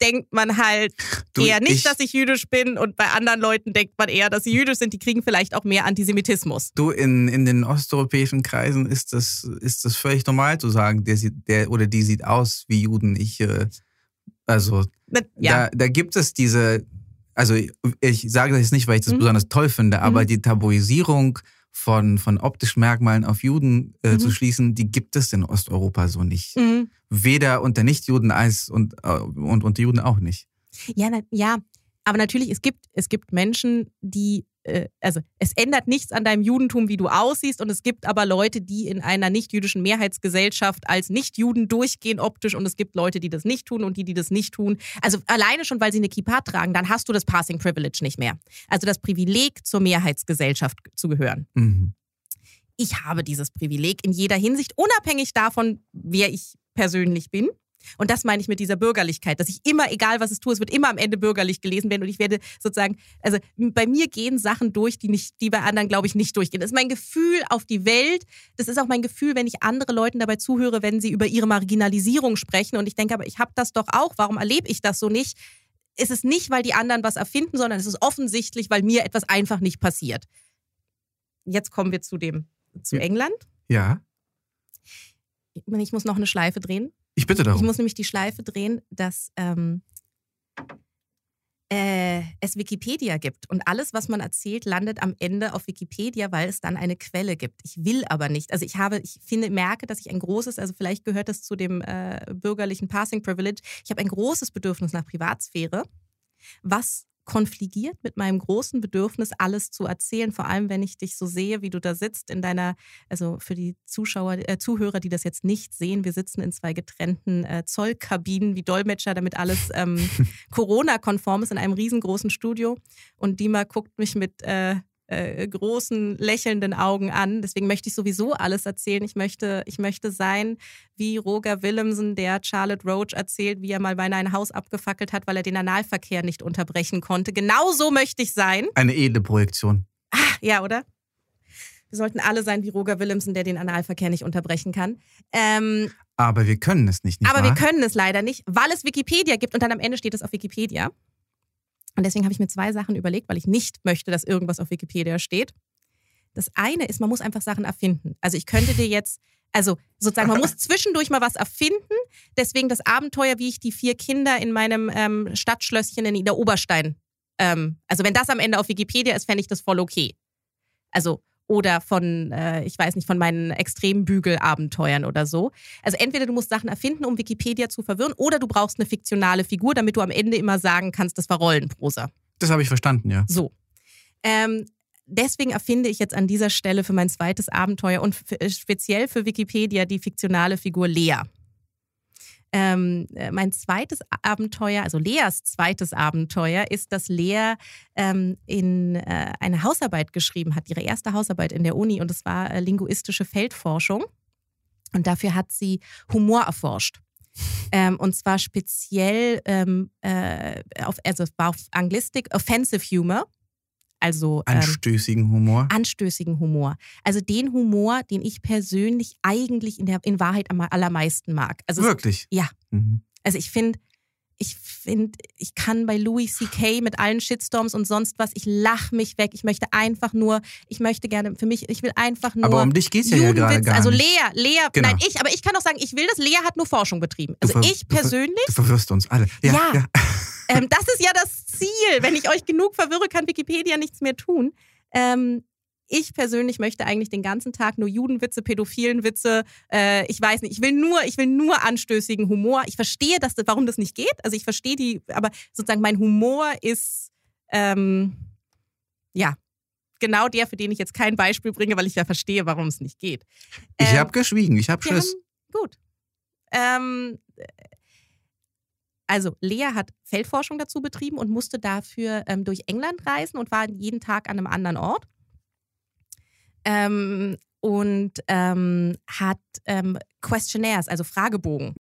denkt man halt Du, eher nicht, ich, dass ich jüdisch bin und bei anderen Leuten denkt man eher, dass sie jüdisch sind, die kriegen vielleicht auch mehr Antisemitismus. Du, in, in den osteuropäischen Kreisen ist das, ist das völlig normal zu sagen, der, sieht, der oder die sieht aus wie Juden. Ich, äh, also Ja, da, da gibt es diese, also ich sage das jetzt nicht, weil ich das Mhm. besonders toll finde, aber Mhm. die Tabuisierung von, von optischen Merkmalen auf Juden äh, Mhm. zu schließen, die gibt es in Osteuropa so nicht. mhm. Weder unter Nichtjuden als und, äh, und unter Juden auch nicht. ja, na, ja. Aber natürlich, es gibt, es gibt Menschen, die, äh, also es ändert nichts an deinem Judentum, wie du aussiehst, und es gibt aber Leute, die in einer nicht-jüdischen Mehrheitsgesellschaft als Nicht-Juden durchgehen optisch, und es gibt Leute, die das nicht tun und die, die das nicht tun. Also alleine schon, weil sie eine Kippa tragen, dann hast du das Passing Privilege nicht mehr. Also das Privileg, zur Mehrheitsgesellschaft zu gehören. Mhm. ich habe dieses Privileg in jeder Hinsicht, unabhängig davon, wer ich persönlich bin. Und das meine ich mit dieser Bürgerlichkeit, dass ich immer, egal was ich tue, es wird immer am Ende bürgerlich gelesen werden und ich werde sozusagen, also bei mir gehen Sachen durch, die nicht, die bei anderen, glaube ich, nicht durchgehen. Das ist mein Gefühl auf die Welt. Das ist auch mein Gefühl, wenn ich andere Leuten dabei zuhöre, wenn sie über ihre Marginalisierung sprechen. Und ich denke, aber ich habe das doch auch. Warum erlebe ich das so nicht? Es ist nicht, weil die anderen was erfinden, sondern es ist offensichtlich, weil mir etwas einfach nicht passiert. Jetzt kommen wir zu dem, zu. England. Ja. ich muss noch eine Schleife drehen. Ich bitte darum. Ich muss nämlich die Schleife drehen, dass ähm, äh, es Wikipedia gibt. Und alles, was man erzählt, landet am Ende auf Wikipedia, weil es dann eine Quelle gibt. Ich will aber nicht. Also ich habe, ich finde, merke, dass ich ein großes, also vielleicht gehört das zu dem äh, bürgerlichen Passing Privilege, ich habe ein großes Bedürfnis nach Privatsphäre, was konfligiert mit meinem großen Bedürfnis, alles zu erzählen. Vor allem, wenn ich dich so sehe, wie du da sitzt in deiner, also für die Zuschauer, äh, Zuhörer, die das jetzt nicht sehen, wir sitzen in zwei getrennten äh, Zollkabinen wie Dolmetscher, damit alles ähm, Corona-konform ist in einem riesengroßen Studio. Und Dima guckt mich mit äh, äh, großen, lächelnden Augen an. Deswegen möchte ich sowieso alles erzählen. Ich möchte, ich möchte sein wie Roger Willemsen, der Charlotte Roach erzählt, wie er mal beinahe ein Haus abgefackelt hat, weil er den Analverkehr nicht unterbrechen konnte. Genauso möchte ich sein. Eine edle Projektion. Ah, ja, oder? Wir sollten alle sein wie Roger Willemsen, der den Analverkehr nicht unterbrechen kann. Ähm, aber wir können es nicht, nicht Aber wahr? wir können es leider nicht, weil es Wikipedia gibt und dann am Ende steht es auf Wikipedia. Und deswegen habe ich mir zwei Sachen überlegt, weil ich nicht möchte, dass irgendwas auf Wikipedia steht. Das eine ist, man muss einfach Sachen erfinden. Also ich könnte dir jetzt, also sozusagen, man muss zwischendurch mal was erfinden. Deswegen das Abenteuer, wie ich die vier Kinder in meinem ähm, Stadtschlösschen in Ida Oberstein. Ähm, also wenn das am Ende auf Wikipedia ist, fände ich das voll okay. Also oder von, äh, ich weiß nicht, von meinen Extrembügelabenteuern oder so. Also entweder du musst Sachen erfinden, um Wikipedia zu verwirren, oder du brauchst eine fiktionale Figur, damit du am Ende immer sagen kannst, das war Rollenprosa. Das habe ich verstanden, ja. So. Ähm, deswegen erfinde ich jetzt an dieser Stelle für mein zweites Abenteuer und speziell für Wikipedia die fiktionale Figur Lea. Ähm, äh, mein zweites Abenteuer, also Leas zweites Abenteuer, ist, dass Lea ähm, in äh, eine Hausarbeit geschrieben hat, ihre erste Hausarbeit in der Uni, und das war äh, linguistische Feldforschung. Und dafür hat sie Humor erforscht. Ähm, und zwar speziell ähm, äh, auf, also es war auf Anglistik, Offensive Humor. Also ähm, anstößigen Humor. Anstößigen Humor. Also den Humor, den ich persönlich eigentlich in der in Wahrheit am allermeisten mag. Also Wirklich? Es, ja. Mhm. Also ich finde, ich finde, ich kann bei Louis C.K. mit allen Shitstorms und sonst was, ich lache mich weg. Ich möchte einfach nur, ich möchte gerne, für mich, ich will einfach nur. Aber um dich geht es ja, ja gerade gar Also nicht. Lea, Lea, genau. nein, ich, aber ich kann auch sagen, ich will das, Lea hat nur Forschung betrieben. Also ich persönlich. Du, verwirrst uns alle. Ja. ja. ja. Ähm, das ist ja das Ziel. Wenn ich euch genug verwirre, kann Wikipedia nichts mehr tun. Ähm, ich persönlich möchte eigentlich den ganzen Tag nur Judenwitze, pädophilen Witze. Äh, ich weiß nicht, ich will nur, ich will nur anstößigen Humor. Ich verstehe, dass, warum das nicht geht. Also ich verstehe die, aber sozusagen mein Humor ist ähm, ja genau der, für den ich jetzt kein Beispiel bringe, weil ich ja verstehe, warum es nicht geht. Ähm, ich habe geschwiegen, ich habe Schiss. Haben, gut. Ähm, also Lea hat Feldforschung dazu betrieben und musste dafür ähm, durch England reisen und war jeden Tag an einem anderen Ort. Ähm, und ähm, hat ähm, Questionnaires, also Fragebogen,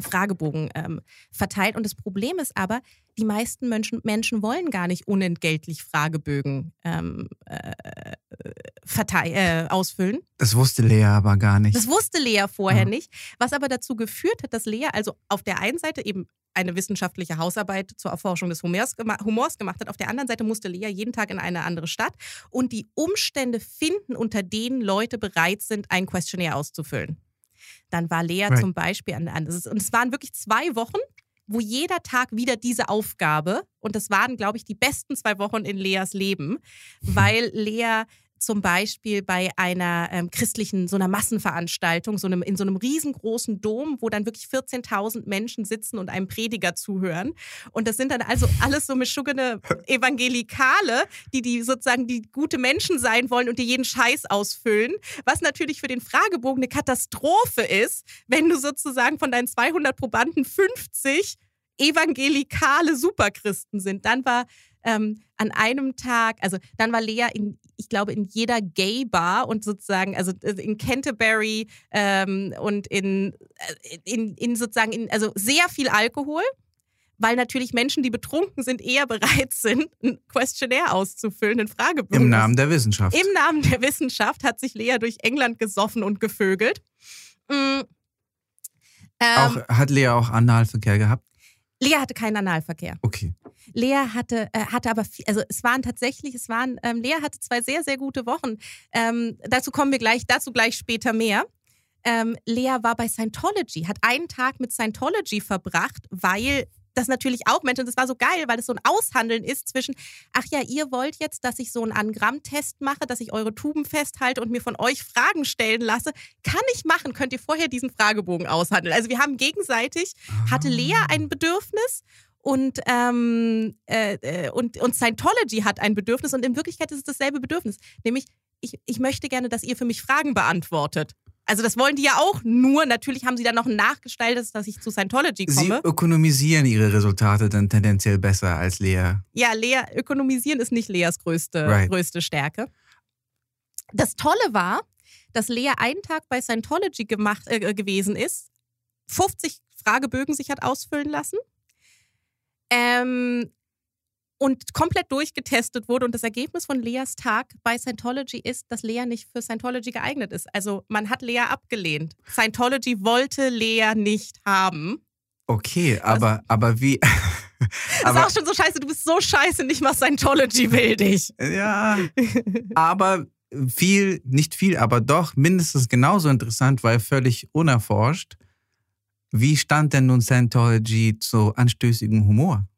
Fragebogen ähm, verteilt. Und das Problem ist aber, die meisten Menschen, Menschen wollen gar nicht unentgeltlich Fragebögen ähm, äh, äh, ausfüllen. Das wusste Lea aber gar nicht. Das wusste Lea vorher ja. nicht. Was aber dazu geführt hat, dass Lea also auf der einen Seite eben eine wissenschaftliche Hausarbeit zur Erforschung des Humors, Humors gemacht hat. Auf der anderen Seite musste Lea jeden Tag in eine andere Stadt und die Umstände finden, unter denen Leute bereit sind, ein Questionnaire auszufüllen. Dann war Lea right. zum Beispiel an, an und es waren wirklich zwei Wochen, wo jeder Tag wieder diese Aufgabe, und das waren, glaube ich, die besten zwei Wochen in Leas Leben, weil Lea zum Beispiel bei einer ähm, christlichen, so einer Massenveranstaltung, so einem, in so einem riesengroßen Dom, wo dann wirklich 14.000 Menschen sitzen und einem Prediger zuhören. Und das sind dann also alles so mischuggene Evangelikale, die, die sozusagen die gute Menschen sein wollen und die jeden Scheiß ausfüllen. Was natürlich für den Fragebogen eine Katastrophe ist, wenn du sozusagen von deinen 200 Probanden 50 evangelikale Superchristen sind. Dann war ähm, an einem Tag, also dann war Lea in, ich glaube, in jeder Gay-Bar und sozusagen, also äh, in Canterbury ähm, und in, äh, in, in sozusagen, in, also sehr viel Alkohol weil natürlich Menschen, die betrunken sind, eher bereit sind, ein Questionnaire auszufüllen, einen Fragebogen. Im Namen der Wissenschaft. Im Namen der Wissenschaft hat sich Lea durch England gesoffen und gevögelt. Mhm. Ähm, auch, hat Lea auch Analverkehr gehabt? Lea hatte keinen Analverkehr. Okay. Lea hatte, äh, hatte aber, viel, also es waren tatsächlich, es waren, ähm, Lea hatte zwei sehr, sehr gute Wochen. Ähm, dazu kommen wir gleich, dazu gleich später mehr. ähm, Lea war bei Scientology, hat einen Tag mit Scientology verbracht, weil das natürlich auch Menschen, das war so geil, weil es so ein Aushandeln ist zwischen, ach ja, ihr wollt jetzt, dass ich so einen Anagramm-Test mache, dass ich eure Tuben festhalte und mir von euch Fragen stellen lasse. Kann ich machen, könnt ihr vorher diesen Fragebogen aushandeln. Also wir haben gegenseitig, hatte Lea Ah. ein Bedürfnis und, ähm, äh, äh, und, und Scientology hat ein Bedürfnis und in Wirklichkeit ist es dasselbe Bedürfnis, nämlich ich, ich möchte gerne, dass ihr für mich Fragen beantwortet. Also das wollen die ja auch, nur natürlich haben sie dann noch ein nachgestaltetes, dass ich zu Scientology Sie komme. ökonomisieren ihre Resultate dann tendenziell besser als Lea. Ja, Lea, ökonomisieren ist nicht Leas größte, Right. größte Stärke. Das Tolle war, dass Lea einen Tag bei Scientology gemacht, äh, gewesen ist, 50 Fragebögen sich hat ausfüllen lassen ähm, und komplett durchgetestet wurde. Und das Ergebnis von Leas Tag bei Scientology ist, dass Lea nicht für Scientology geeignet ist. Also man hat Lea abgelehnt. Scientology wollte Lea nicht haben. Okay, aber, aber wie. Das aber, ist auch schon so scheiße, du bist so scheiße, nicht mal Scientology will dich. Ja, aber viel, nicht viel, aber doch mindestens genauso interessant, weil völlig unerforscht. Wie stand denn nun Scientology zu anstößigem Humor?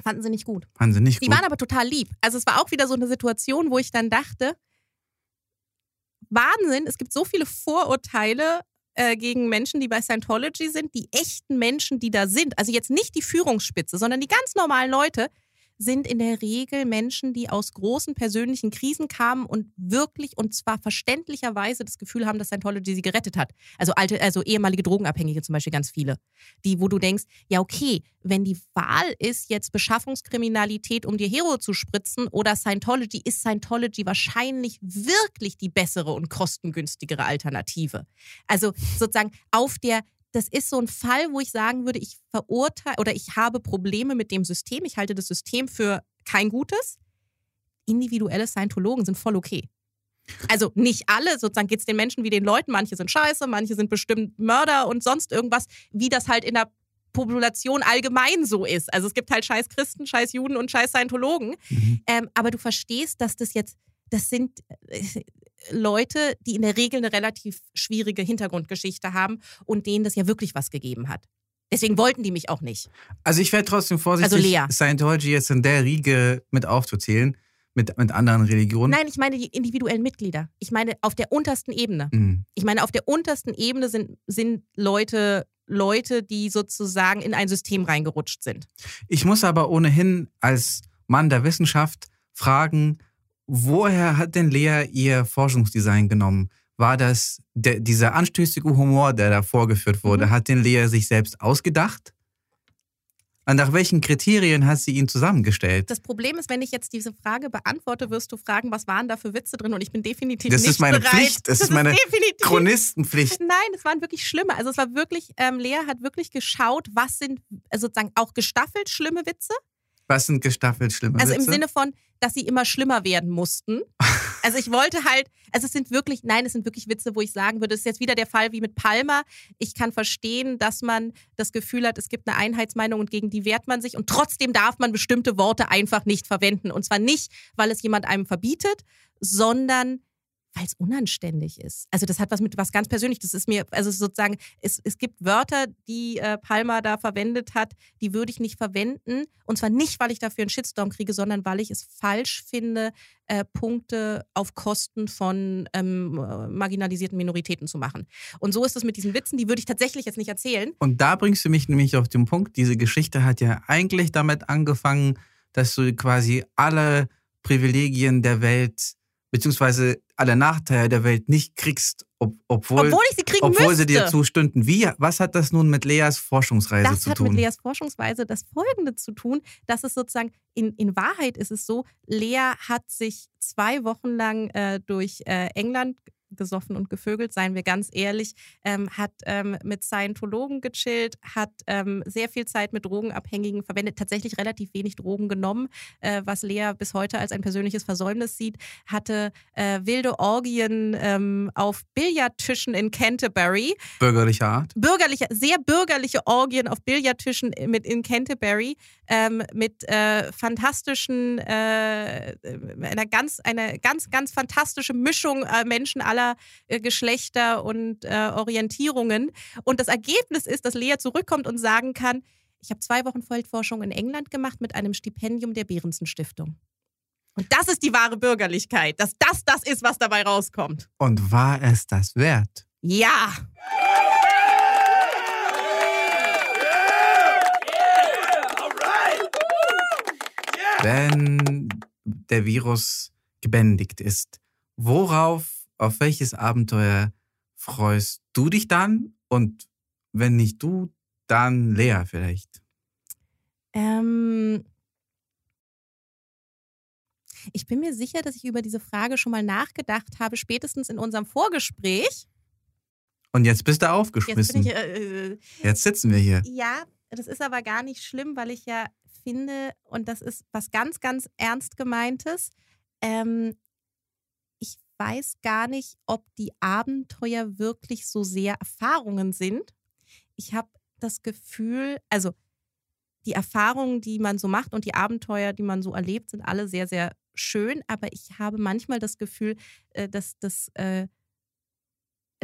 Fanden sie nicht gut. Fanden sie nicht Die gut? waren aber total lieb. Also es war auch wieder so eine Situation, wo ich dann dachte, Wahnsinn, es gibt so viele Vorurteile äh, gegen Menschen, die bei Scientology sind, die echten Menschen, die da sind, also jetzt nicht die Führungsspitze, sondern die ganz normalen Leute, sind in der Regel Menschen, die aus großen persönlichen Krisen kamen und wirklich und zwar verständlicherweise das Gefühl haben, dass Scientology sie gerettet hat. Also alte, also ehemalige Drogenabhängige zum Beispiel ganz viele, die, wo du denkst, ja okay, wenn die Wahl ist jetzt Beschaffungskriminalität, um dir Hero zu spritzen oder Scientology, ist Scientology wahrscheinlich wirklich die bessere und kostengünstigere Alternative. Also sozusagen auf der das ist so ein Fall, wo ich sagen würde, ich verurteile oder ich habe Probleme mit dem System. Ich halte das System für kein gutes. Individuelle Scientologen sind voll okay. Also nicht alle, sozusagen geht es den Menschen wie den Leuten. Manche sind scheiße, manche sind bestimmt Mörder und sonst irgendwas, wie das halt in der Population allgemein so ist. Also es gibt halt scheiß Christen, scheiß Juden und scheiß Scientologen. Mhm. Ähm, aber du verstehst, dass das jetzt, das sind äh, Leute, die in der Regel eine relativ schwierige Hintergrundgeschichte haben und denen das ja wirklich was gegeben hat. Deswegen wollten die mich auch nicht. Also ich wäre trotzdem vorsichtig, Also Lea. Scientology jetzt in der Riege mit aufzuzählen, mit, mit anderen Religionen. Nein, ich meine die individuellen Mitglieder. Ich meine auf der untersten Ebene. Mhm. Ich meine, auf der untersten Ebene sind, sind Leute, Leute, die sozusagen in ein System reingerutscht sind. Ich muss aber ohnehin als Mann der Wissenschaft fragen, woher hat denn Lea ihr Forschungsdesign genommen? War das der, dieser anstößige Humor, der da vorgeführt wurde, Mhm. hat den Lea sich selbst ausgedacht? Und nach welchen Kriterien hat sie ihn zusammengestellt? Das Problem ist, wenn ich jetzt diese Frage beantworte, wirst du fragen, was waren da für Witze drin? Und ich bin definitiv Das nicht ist meine bereit. Pflicht. Das ist meine definitiv Chronistenpflicht. Nein, es waren wirklich schlimme. Also es war wirklich, ähm, Lea hat wirklich geschaut, was sind also sozusagen auch gestaffelt schlimme Witze. Was sind gestaffelt schlimme Also Witze? im Sinne von, dass sie immer schlimmer werden mussten. Also ich wollte halt, also es sind wirklich, nein, es sind wirklich Witze, wo ich sagen würde, es ist jetzt wieder der Fall wie mit Palmer. Ich kann verstehen, dass man das Gefühl hat, es gibt eine Einheitsmeinung und gegen die wehrt man sich und trotzdem darf man bestimmte Worte einfach nicht verwenden. Und zwar nicht, weil es jemand einem verbietet, sondern weil es unanständig ist. Also das hat was mit was ganz persönlich. Das ist mir, also sozusagen, es, es gibt Wörter, die äh, Palmer da verwendet hat, die würde ich nicht verwenden. Und zwar nicht, weil ich dafür einen Shitstorm kriege, sondern weil ich es falsch finde, äh, Punkte auf Kosten von ähm, äh, marginalisierten Minoritäten zu machen. Und so ist es mit diesen Witzen, die würde ich tatsächlich jetzt nicht erzählen. Und da bringst du mich nämlich auf den Punkt, diese Geschichte hat ja eigentlich damit angefangen, dass du quasi alle Privilegien der Welt, beziehungsweise alle Nachteile der Welt nicht kriegst, ob, obwohl, Obwohl ich sie kriegen obwohl müsste. sie dir zustünden. Wie, was hat das nun mit Leas Forschungsreise das zu hat tun? mit Leas Forschungsweise das Folgende zu tun, dass es sozusagen, in, in Wahrheit ist es so, Lea hat sich zwei Wochen lang äh, durch äh, England gesoffen und gevögelt, seien wir ganz ehrlich, ähm, hat ähm, mit Scientologen gechillt, hat ähm, sehr viel Zeit mit Drogenabhängigen verwendet, tatsächlich relativ wenig Drogen genommen, äh, was Lea bis heute als ein persönliches Versäumnis sieht, hatte äh, wilde Orgien ähm, auf Billardtischen in Canterbury, Bürgerlicher Art? bürgerliche, sehr bürgerliche Orgien auf Billardtischen mit in Canterbury ähm, mit äh, fantastischen, äh, einer ganz, eine ganz, ganz fantastische Mischung äh, Menschen aller aller äh, Geschlechter und äh, Orientierungen. Und das Ergebnis ist, dass Lea zurückkommt und sagen kann, ich habe zwei Wochen Feldforschung in England gemacht mit einem Stipendium der Behrensen Stiftung. Und das ist die wahre Bürgerlichkeit, dass das das ist, was dabei rauskommt. Und war es das wert? Ja. Wenn der Virus gebändigt ist, worauf, auf welches Abenteuer freust du dich dann? Und wenn nicht du, dann Lea vielleicht. Ähm, ich bin mir sicher, dass ich über diese Frage schon mal nachgedacht habe, spätestens in unserem Vorgespräch. Und jetzt bist du Jetzt aufgeschmissen. bin ich, äh, äh, jetzt sitzen wir hier. ja, das ist aber gar nicht schlimm, weil ich ja finde, und das ist was ganz, ganz ernst gemeintes, ähm, weiß gar nicht, ob die Abenteuer wirklich so sehr Erfahrungen sind. Ich habe das Gefühl, also die Erfahrungen, die man so macht und die Abenteuer, die man so erlebt, sind alle sehr, sehr schön. Aber ich habe manchmal das Gefühl, äh, dass das, äh,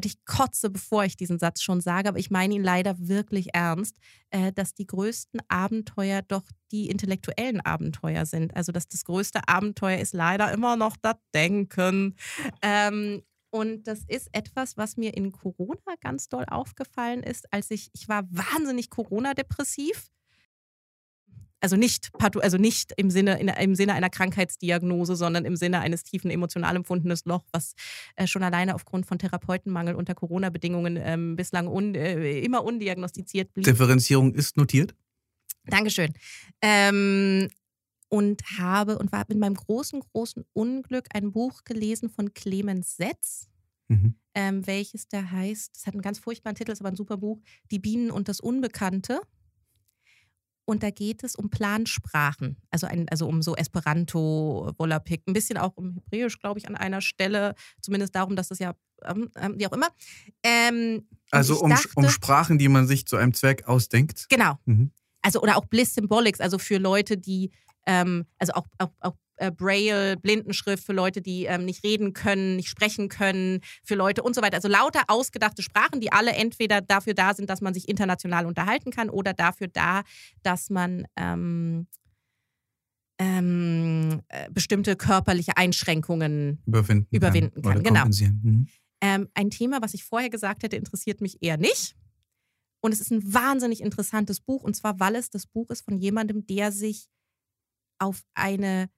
ich kotze, bevor ich diesen Satz schon sage, aber ich meine ihn leider wirklich ernst, äh, dass die größten Abenteuer doch die intellektuellen Abenteuer sind. Also, dass das größte Abenteuer ist leider immer noch das Denken. Ähm, und das ist etwas, was mir in Corona ganz doll aufgefallen ist, als ich, ich war wahnsinnig Corona-depressiv. Also nicht, also nicht im, Sinne, in, im Sinne einer Krankheitsdiagnose, sondern im Sinne eines tiefen emotional empfundenes Loch, was äh, schon alleine aufgrund von Therapeutenmangel unter Corona-Bedingungen ähm, bislang un, äh, immer undiagnostiziert blieb. Differenzierung ist notiert. Dankeschön. Ähm, und habe und war mit meinem großen, großen Unglück ein Buch gelesen von Clemens Setz, Mhm. ähm, welches da heißt, es hat einen ganz furchtbaren Titel, ist aber ein super Buch, Die Bienen und das Unbekannte. Und da geht es um Plansprachen, also, ein, also um so Esperanto, Volapük, ein bisschen auch um Hebräisch, glaube ich, an einer Stelle, zumindest darum, dass das ja, ähm, ähm, wie auch immer. Ähm, Also um, dachte, um Sprachen, die man sich zu einem Zweck ausdenkt. Genau. Mhm. Also, oder auch Bliss Symbolics, also für Leute, die, ähm, also auch, auch, auch äh, Braille, Blindenschrift für Leute, die ähm, nicht reden können, nicht sprechen können, für Leute und so weiter. Also lauter ausgedachte Sprachen, die alle entweder dafür da sind, dass man sich international unterhalten kann oder dafür da, dass man ähm, ähm, äh, bestimmte körperliche Einschränkungen Überwinden, Überwinden kann, Oder genau. Mhm. ähm, ein Thema, was ich vorher gesagt hätte, interessiert mich eher nicht. Und es ist ein wahnsinnig interessantes Buch. Und zwar, weil es das Buch ist von jemandem, der sich auf eine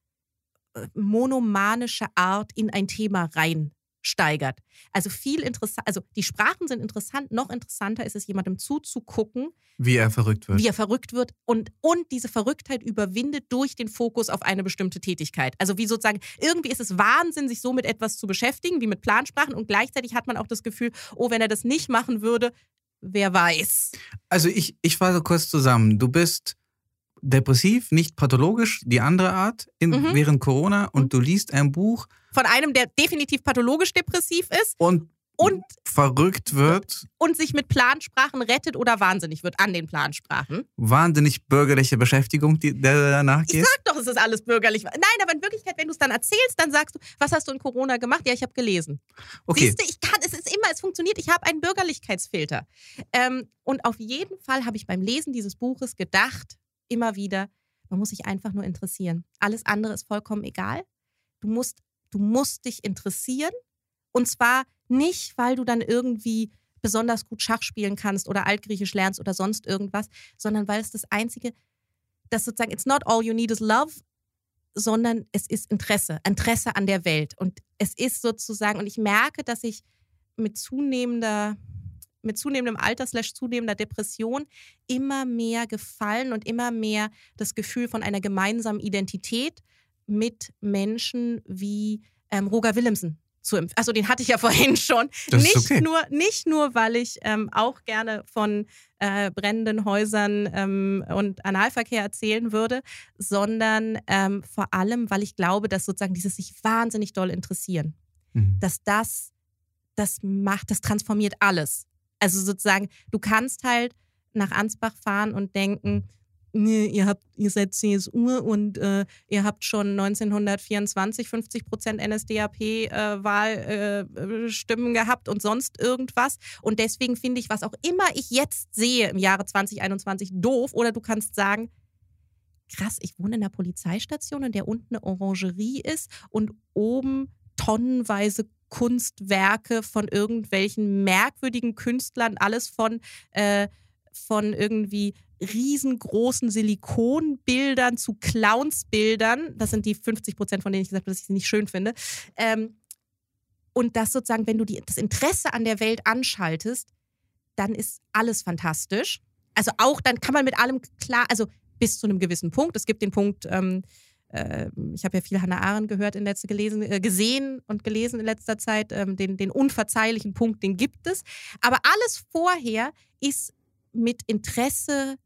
monomanische Art in ein Thema reinsteigert. Also viel interessant, also die Sprachen sind interessant, noch interessanter ist es, jemandem zuzugucken, Wie er verrückt wird. wie er verrückt wird und, und diese Verrücktheit überwindet durch den Fokus auf eine bestimmte Tätigkeit. Also wie sozusagen, irgendwie ist es Wahnsinn, sich so mit etwas zu beschäftigen, wie mit Plansprachen und gleichzeitig hat man auch das Gefühl, oh, wenn er das nicht machen würde, wer weiß. Also ich, ich fasse kurz zusammen. Du bist depressiv, nicht pathologisch, die andere Art in, Mhm. während Corona und Mhm. du liest ein Buch Von einem, der definitiv pathologisch depressiv ist und, und, verrückt wird, und sich mit Plansprachen rettet oder wahnsinnig wird an den Plansprachen. wahnsinnig bürgerliche Beschäftigung, die, der danach Ich gehst. sag doch, es ist alles bürgerlich. Nein, aber in Wirklichkeit, wenn du es dann erzählst, dann sagst du, was hast du in Corona gemacht? Ja, ich habe gelesen. Okay, Siehst du, ich kann, es ist immer, es funktioniert. Ich habe einen Bürgerlichkeitsfilter. Ähm, und auf jeden Fall habe ich beim Lesen dieses Buches gedacht, immer wieder, man muss sich einfach nur interessieren. Alles andere ist vollkommen egal. Du musst, du musst dich interessieren. Und zwar nicht, weil du dann irgendwie besonders gut Schach spielen kannst oder Altgriechisch lernst oder sonst irgendwas, sondern weil es das Einzige, das sozusagen, it's not all you need is love, sondern es ist Interesse, Interesse an der Welt. Und es ist sozusagen, und ich merke, dass ich mit zunehmender, mit zunehmendem Alter slash zunehmender Depression immer mehr Gefallen und immer mehr das Gefühl von einer gemeinsamen Identität mit Menschen wie ähm, Roger Willemsen zu empf- Also den hatte ich ja vorhin schon. Das nicht, okay. nur, nicht nur, weil ich ähm, auch gerne von äh, brennenden Häusern ähm, und Analverkehr erzählen würde, sondern ähm, vor allem, weil ich glaube, dass sozusagen dieses sich wahnsinnig doll interessieren, Mhm. dass das, das macht, das transformiert alles. Also sozusagen, du kannst halt nach Ansbach fahren und denken, nee, ihr habt, ihr seid CSU und äh, ihr habt schon 1924 50 Prozent NSDAP-Wahlstimmen äh, gehabt und sonst irgendwas. Und deswegen finde ich, was auch immer ich jetzt sehe im Jahre 2021 doof. Oder du kannst sagen, krass, ich wohne in einer Polizeistation, in der unten eine Orangerie ist und oben tonnenweise Kunstwerke von irgendwelchen merkwürdigen Künstlern, alles von, äh, von irgendwie riesengroßen Silikonbildern zu Clownsbildern. Das sind die 50 Prozent, von denen ich gesagt habe, dass ich sie nicht schön finde. Ähm, und das sozusagen, wenn du die, das Interesse an der Welt anschaltest, dann ist alles fantastisch. Also auch, dann kann man mit allem klar, also bis zu einem gewissen Punkt. Es gibt den Punkt, ähm, äh, ich habe ja viel Hannah Arendt gehört in letzter gelesen, äh, gesehen und gelesen in letzter Zeit. Ähm, den, den unverzeihlichen Punkt, den gibt es. Aber alles vorher ist mit Interesse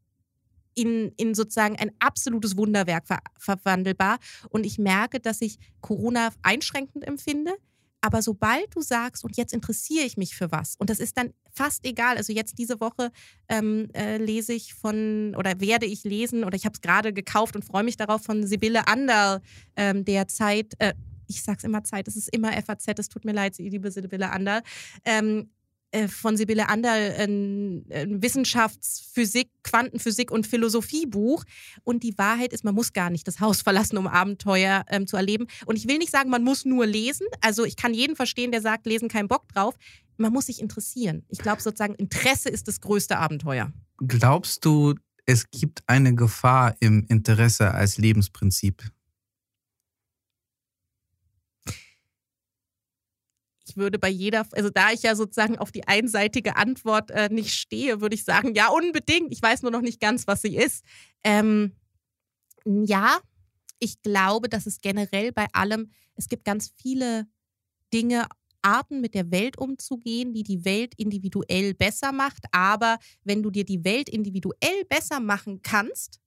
in, in sozusagen ein absolutes Wunderwerk ver verwandelbar. Und ich merke, dass ich Corona einschränkend empfinde. Aber sobald du sagst, und jetzt interessiere ich mich für was, und das ist dann fast egal, also jetzt diese Woche ähm, äh, lese ich von, oder werde ich lesen, oder ich habe es gerade gekauft und freue mich darauf, von Sibylle Anderl, ähm, der Zeit, äh, ich sag's immer Zeit, es ist immer FAZ, es tut mir leid, liebe Sibylle Anderl, ähm, äh, von Sibylle Anderl ein, ein Wissenschaftsphysik, Quantenphysik und Philosophiebuch. Und die Wahrheit ist, man muss gar nicht das Haus verlassen, um Abenteuer ähm, zu erleben. Und ich will nicht sagen, man muss nur lesen. Also ich kann jeden verstehen, der sagt, lesen keinen Bock drauf. Man muss sich interessieren. Ich glaube sozusagen, Interesse ist das größte Abenteuer. Glaubst du, es gibt eine Gefahr im Interesse als Lebensprinzip? Ich würde bei jeder, also da ich ja sozusagen auf die einseitige Antwort äh, nicht stehe, würde ich sagen, ja, unbedingt. Ich weiß nur noch nicht ganz, was sie ist. Ähm, ja, ich glaube, dass es generell bei allem, es gibt ganz viele Dinge, Arten mit der Welt umzugehen, die die Welt individuell besser macht. Aber wenn du dir die Welt individuell besser machen kannst,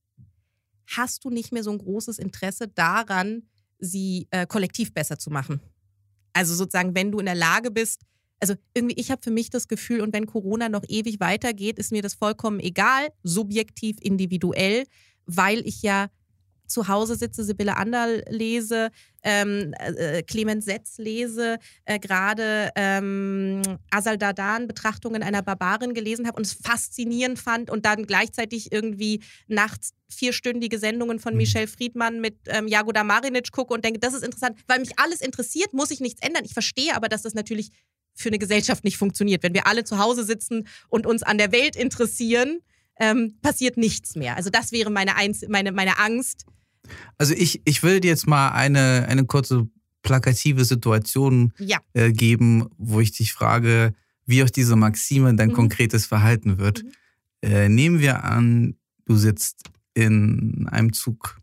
hast du nicht mehr so ein großes Interesse daran, sie äh, kollektiv besser zu machen. Also sozusagen, wenn du in der Lage bist, also irgendwie, ich habe für mich das Gefühl, und wenn Corona noch ewig weitergeht, ist mir das vollkommen egal, subjektiv, individuell, weil ich ja zu Hause sitze, Sibylle Anderl lese, ähm, äh, Clemens Setz lese, äh, gerade ähm, Asal Dadan, Betrachtungen einer Barbarin gelesen habe und es faszinierend fand und dann gleichzeitig irgendwie nachts vierstündige Sendungen von mhm. Michelle Friedmann mit ähm, Jagoda Marinic gucke und denke, das ist interessant, weil mich alles interessiert, muss ich nichts ändern. Ich verstehe aber, dass das natürlich für eine Gesellschaft nicht funktioniert. Wenn wir alle zu Hause sitzen und uns an der Welt interessieren, ähm, passiert nichts mehr. Also das wäre meine, Einz meine, meine Angst. Also ich, ich will dir jetzt mal eine, eine kurze plakative Situation ja. äh, geben, wo ich dich frage, wie auch diese Maxime dein mhm. konkretes Verhalten wird. Mhm. Äh, nehmen wir an, du sitzt in einem Zug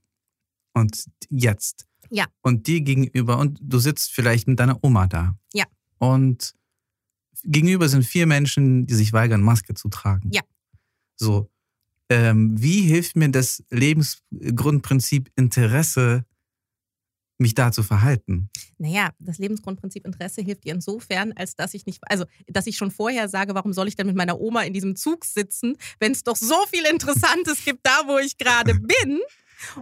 und jetzt. Ja. Und dir gegenüber, und du sitzt vielleicht mit deiner Oma da. Ja. Und gegenüber sind vier Menschen, die sich weigern, Maske zu tragen. Ja. So, ähm, wie hilft mir das Lebensgrundprinzip Interesse, mich da zu verhalten? Naja, das Lebensgrundprinzip Interesse hilft dir insofern, als dass ich nicht, also dass ich schon vorher sage, warum soll ich denn mit meiner Oma in diesem Zug sitzen, wenn es doch so viel Interessantes gibt, da wo ich gerade bin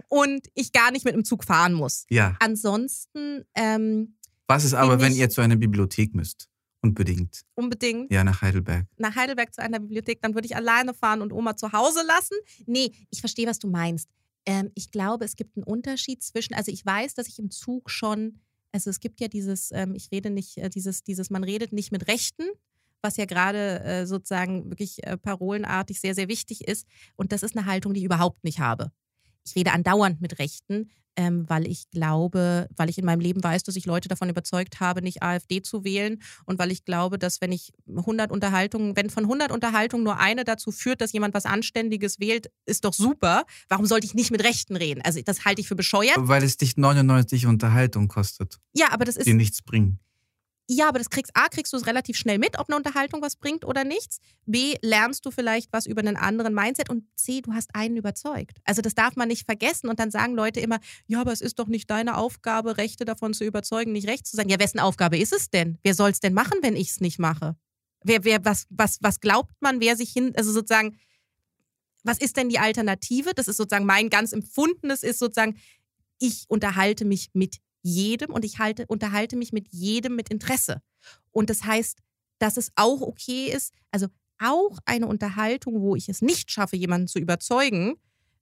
und ich gar nicht mit dem Zug fahren muss. Ja. Ansonsten. Ähm, Was ist aber, wenn ihr zu einer Bibliothek müsst? Unbedingt. Unbedingt. Ja, nach Heidelberg. Nach Heidelberg zu einer Bibliothek, dann würde ich alleine fahren und Oma zu Hause lassen. Nee, ich verstehe, was du meinst. Ähm, ich glaube, es gibt einen Unterschied zwischen, also ich weiß, dass ich im Zug schon, also es gibt ja dieses, ähm, ich rede nicht, äh, dieses, dieses, man redet nicht mit Rechten, was ja gerade äh, sozusagen wirklich äh, parolenartig sehr, sehr wichtig ist. Und das ist eine Haltung, die ich überhaupt nicht habe. Ich rede andauernd mit Rechten, ähm, weil ich glaube, weil ich in meinem Leben weiß, dass ich Leute davon überzeugt habe, nicht AfD zu wählen und weil ich glaube, dass wenn ich 100 Unterhaltungen, wenn von 100 Unterhaltungen nur eine dazu führt, dass jemand was Anständiges wählt, ist doch super. Warum sollte ich nicht mit Rechten reden? Also das halte ich für bescheuert. Weil es dich 99 Unterhaltung kostet. Ja, aber das ist. Die nichts bringen. Ja, aber das kriegst A, kriegst du es relativ schnell mit, ob eine Unterhaltung was bringt oder nichts. B, lernst du vielleicht was über einen anderen Mindset und C, du hast einen überzeugt. Also das darf man nicht vergessen und dann sagen Leute immer, ja, aber es ist doch nicht deine Aufgabe, Rechte davon zu überzeugen, nicht recht zu sein. Ja, wessen Aufgabe ist es denn? Wer soll es denn machen, wenn ich es nicht mache? Wer, wer, was, was, was glaubt man, wer sich hin, also sozusagen, was ist denn die Alternative? Das ist sozusagen mein ganz empfundenes, ist sozusagen, ich unterhalte mich mit jedem und ich halte, unterhalte mich mit jedem mit Interesse. Und das heißt, dass es auch okay ist, also auch eine Unterhaltung, wo ich es nicht schaffe, jemanden zu überzeugen,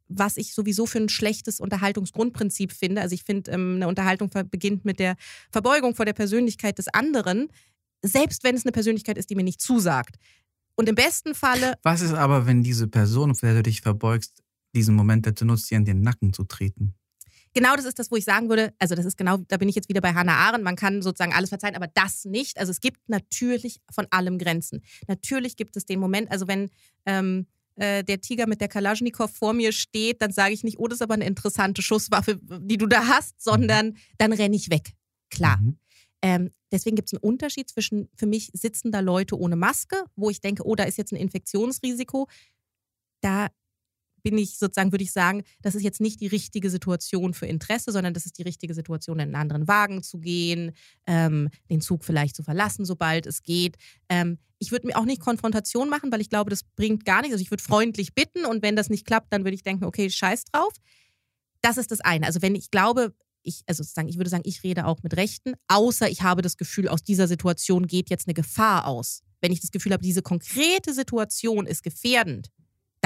was ich sowieso für ein schlechtes Unterhaltungsgrundprinzip finde. Also ich finde, ähm, eine Unterhaltung beginnt mit der Verbeugung vor der Persönlichkeit des anderen, selbst wenn es eine Persönlichkeit ist, die mir nicht zusagt. Und im besten Falle. Was ist aber, wenn diese Person, vor der du dich verbeugst, diesen Moment dazu nutzt, dir in den Nacken zu treten? Genau das ist das, wo ich sagen würde, also das ist genau, da bin ich jetzt wieder bei Hannah Arendt, man kann sozusagen alles verzeihen, aber das nicht. Also es gibt natürlich von allem Grenzen. Natürlich gibt es den Moment, also wenn ähm, äh, der Tiger mit der Kalaschnikow vor mir steht, dann sage ich nicht, oh, das ist aber eine interessante Schusswaffe, die du da hast, sondern dann renne ich weg. Klar. Mhm. Ähm, deswegen gibt es einen Unterschied zwischen für mich sitzender Leute ohne Maske, wo ich denke, oh, da ist jetzt ein Infektionsrisiko. Da bin ich sozusagen, würde ich sagen, das ist jetzt nicht die richtige Situation für Interesse, sondern das ist die richtige Situation, in einen anderen Wagen zu gehen, ähm, den Zug vielleicht zu verlassen, sobald es geht. Ähm, ich würde mir auch nicht Konfrontation machen, weil ich glaube, das bringt gar nichts. Also ich würde freundlich bitten und wenn das nicht klappt, dann würde ich denken, okay, scheiß drauf. Das ist das eine. Also wenn ich glaube, ich, also sozusagen, ich würde sagen, ich rede auch mit Rechten, außer ich habe das Gefühl, aus dieser Situation geht jetzt eine Gefahr aus. Wenn ich das Gefühl habe, diese konkrete Situation ist gefährdend,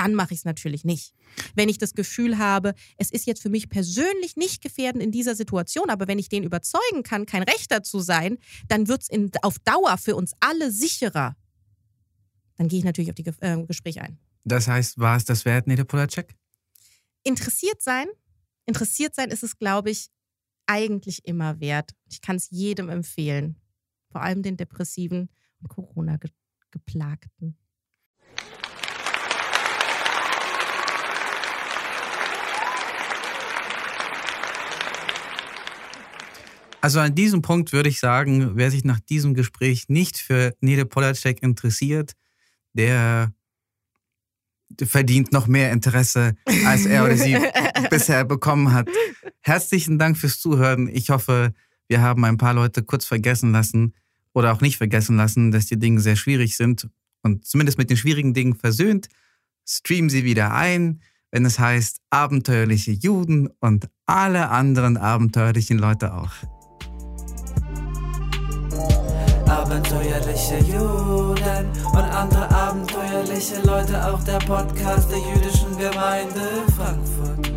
dann mache ich es natürlich nicht. Wenn ich das Gefühl habe, es ist jetzt für mich persönlich nicht gefährdend in dieser Situation, aber wenn ich den überzeugen kann, kein Rechter zu sein, dann wird es auf Dauer für uns alle sicherer. Dann gehe ich natürlich auf die äh, Gespräche ein. Das heißt, war es das wert, Nede Polacek? Interessiert sein. Interessiert sein ist es, glaube ich, eigentlich immer wert. Ich kann es jedem empfehlen. Vor allem den Depressiven und Corona-Geplagten. Also an diesem Punkt würde ich sagen, wer sich nach diesem Gespräch nicht für Nede Polacek interessiert, der verdient noch mehr Interesse, als er oder sie bisher bekommen hat. Herzlichen Dank fürs Zuhören. Ich hoffe, wir haben ein paar Leute kurz vergessen lassen oder auch nicht vergessen lassen, dass die Dinge sehr schwierig sind und zumindest mit den schwierigen Dingen versöhnt. Stream sie wieder ein, wenn es heißt abenteuerliche Juden und alle anderen abenteuerlichen Leute auch. Abenteuerliche Juden und andere abenteuerliche Leute, auch der Podcast der jüdischen Gemeinde Frankfurt.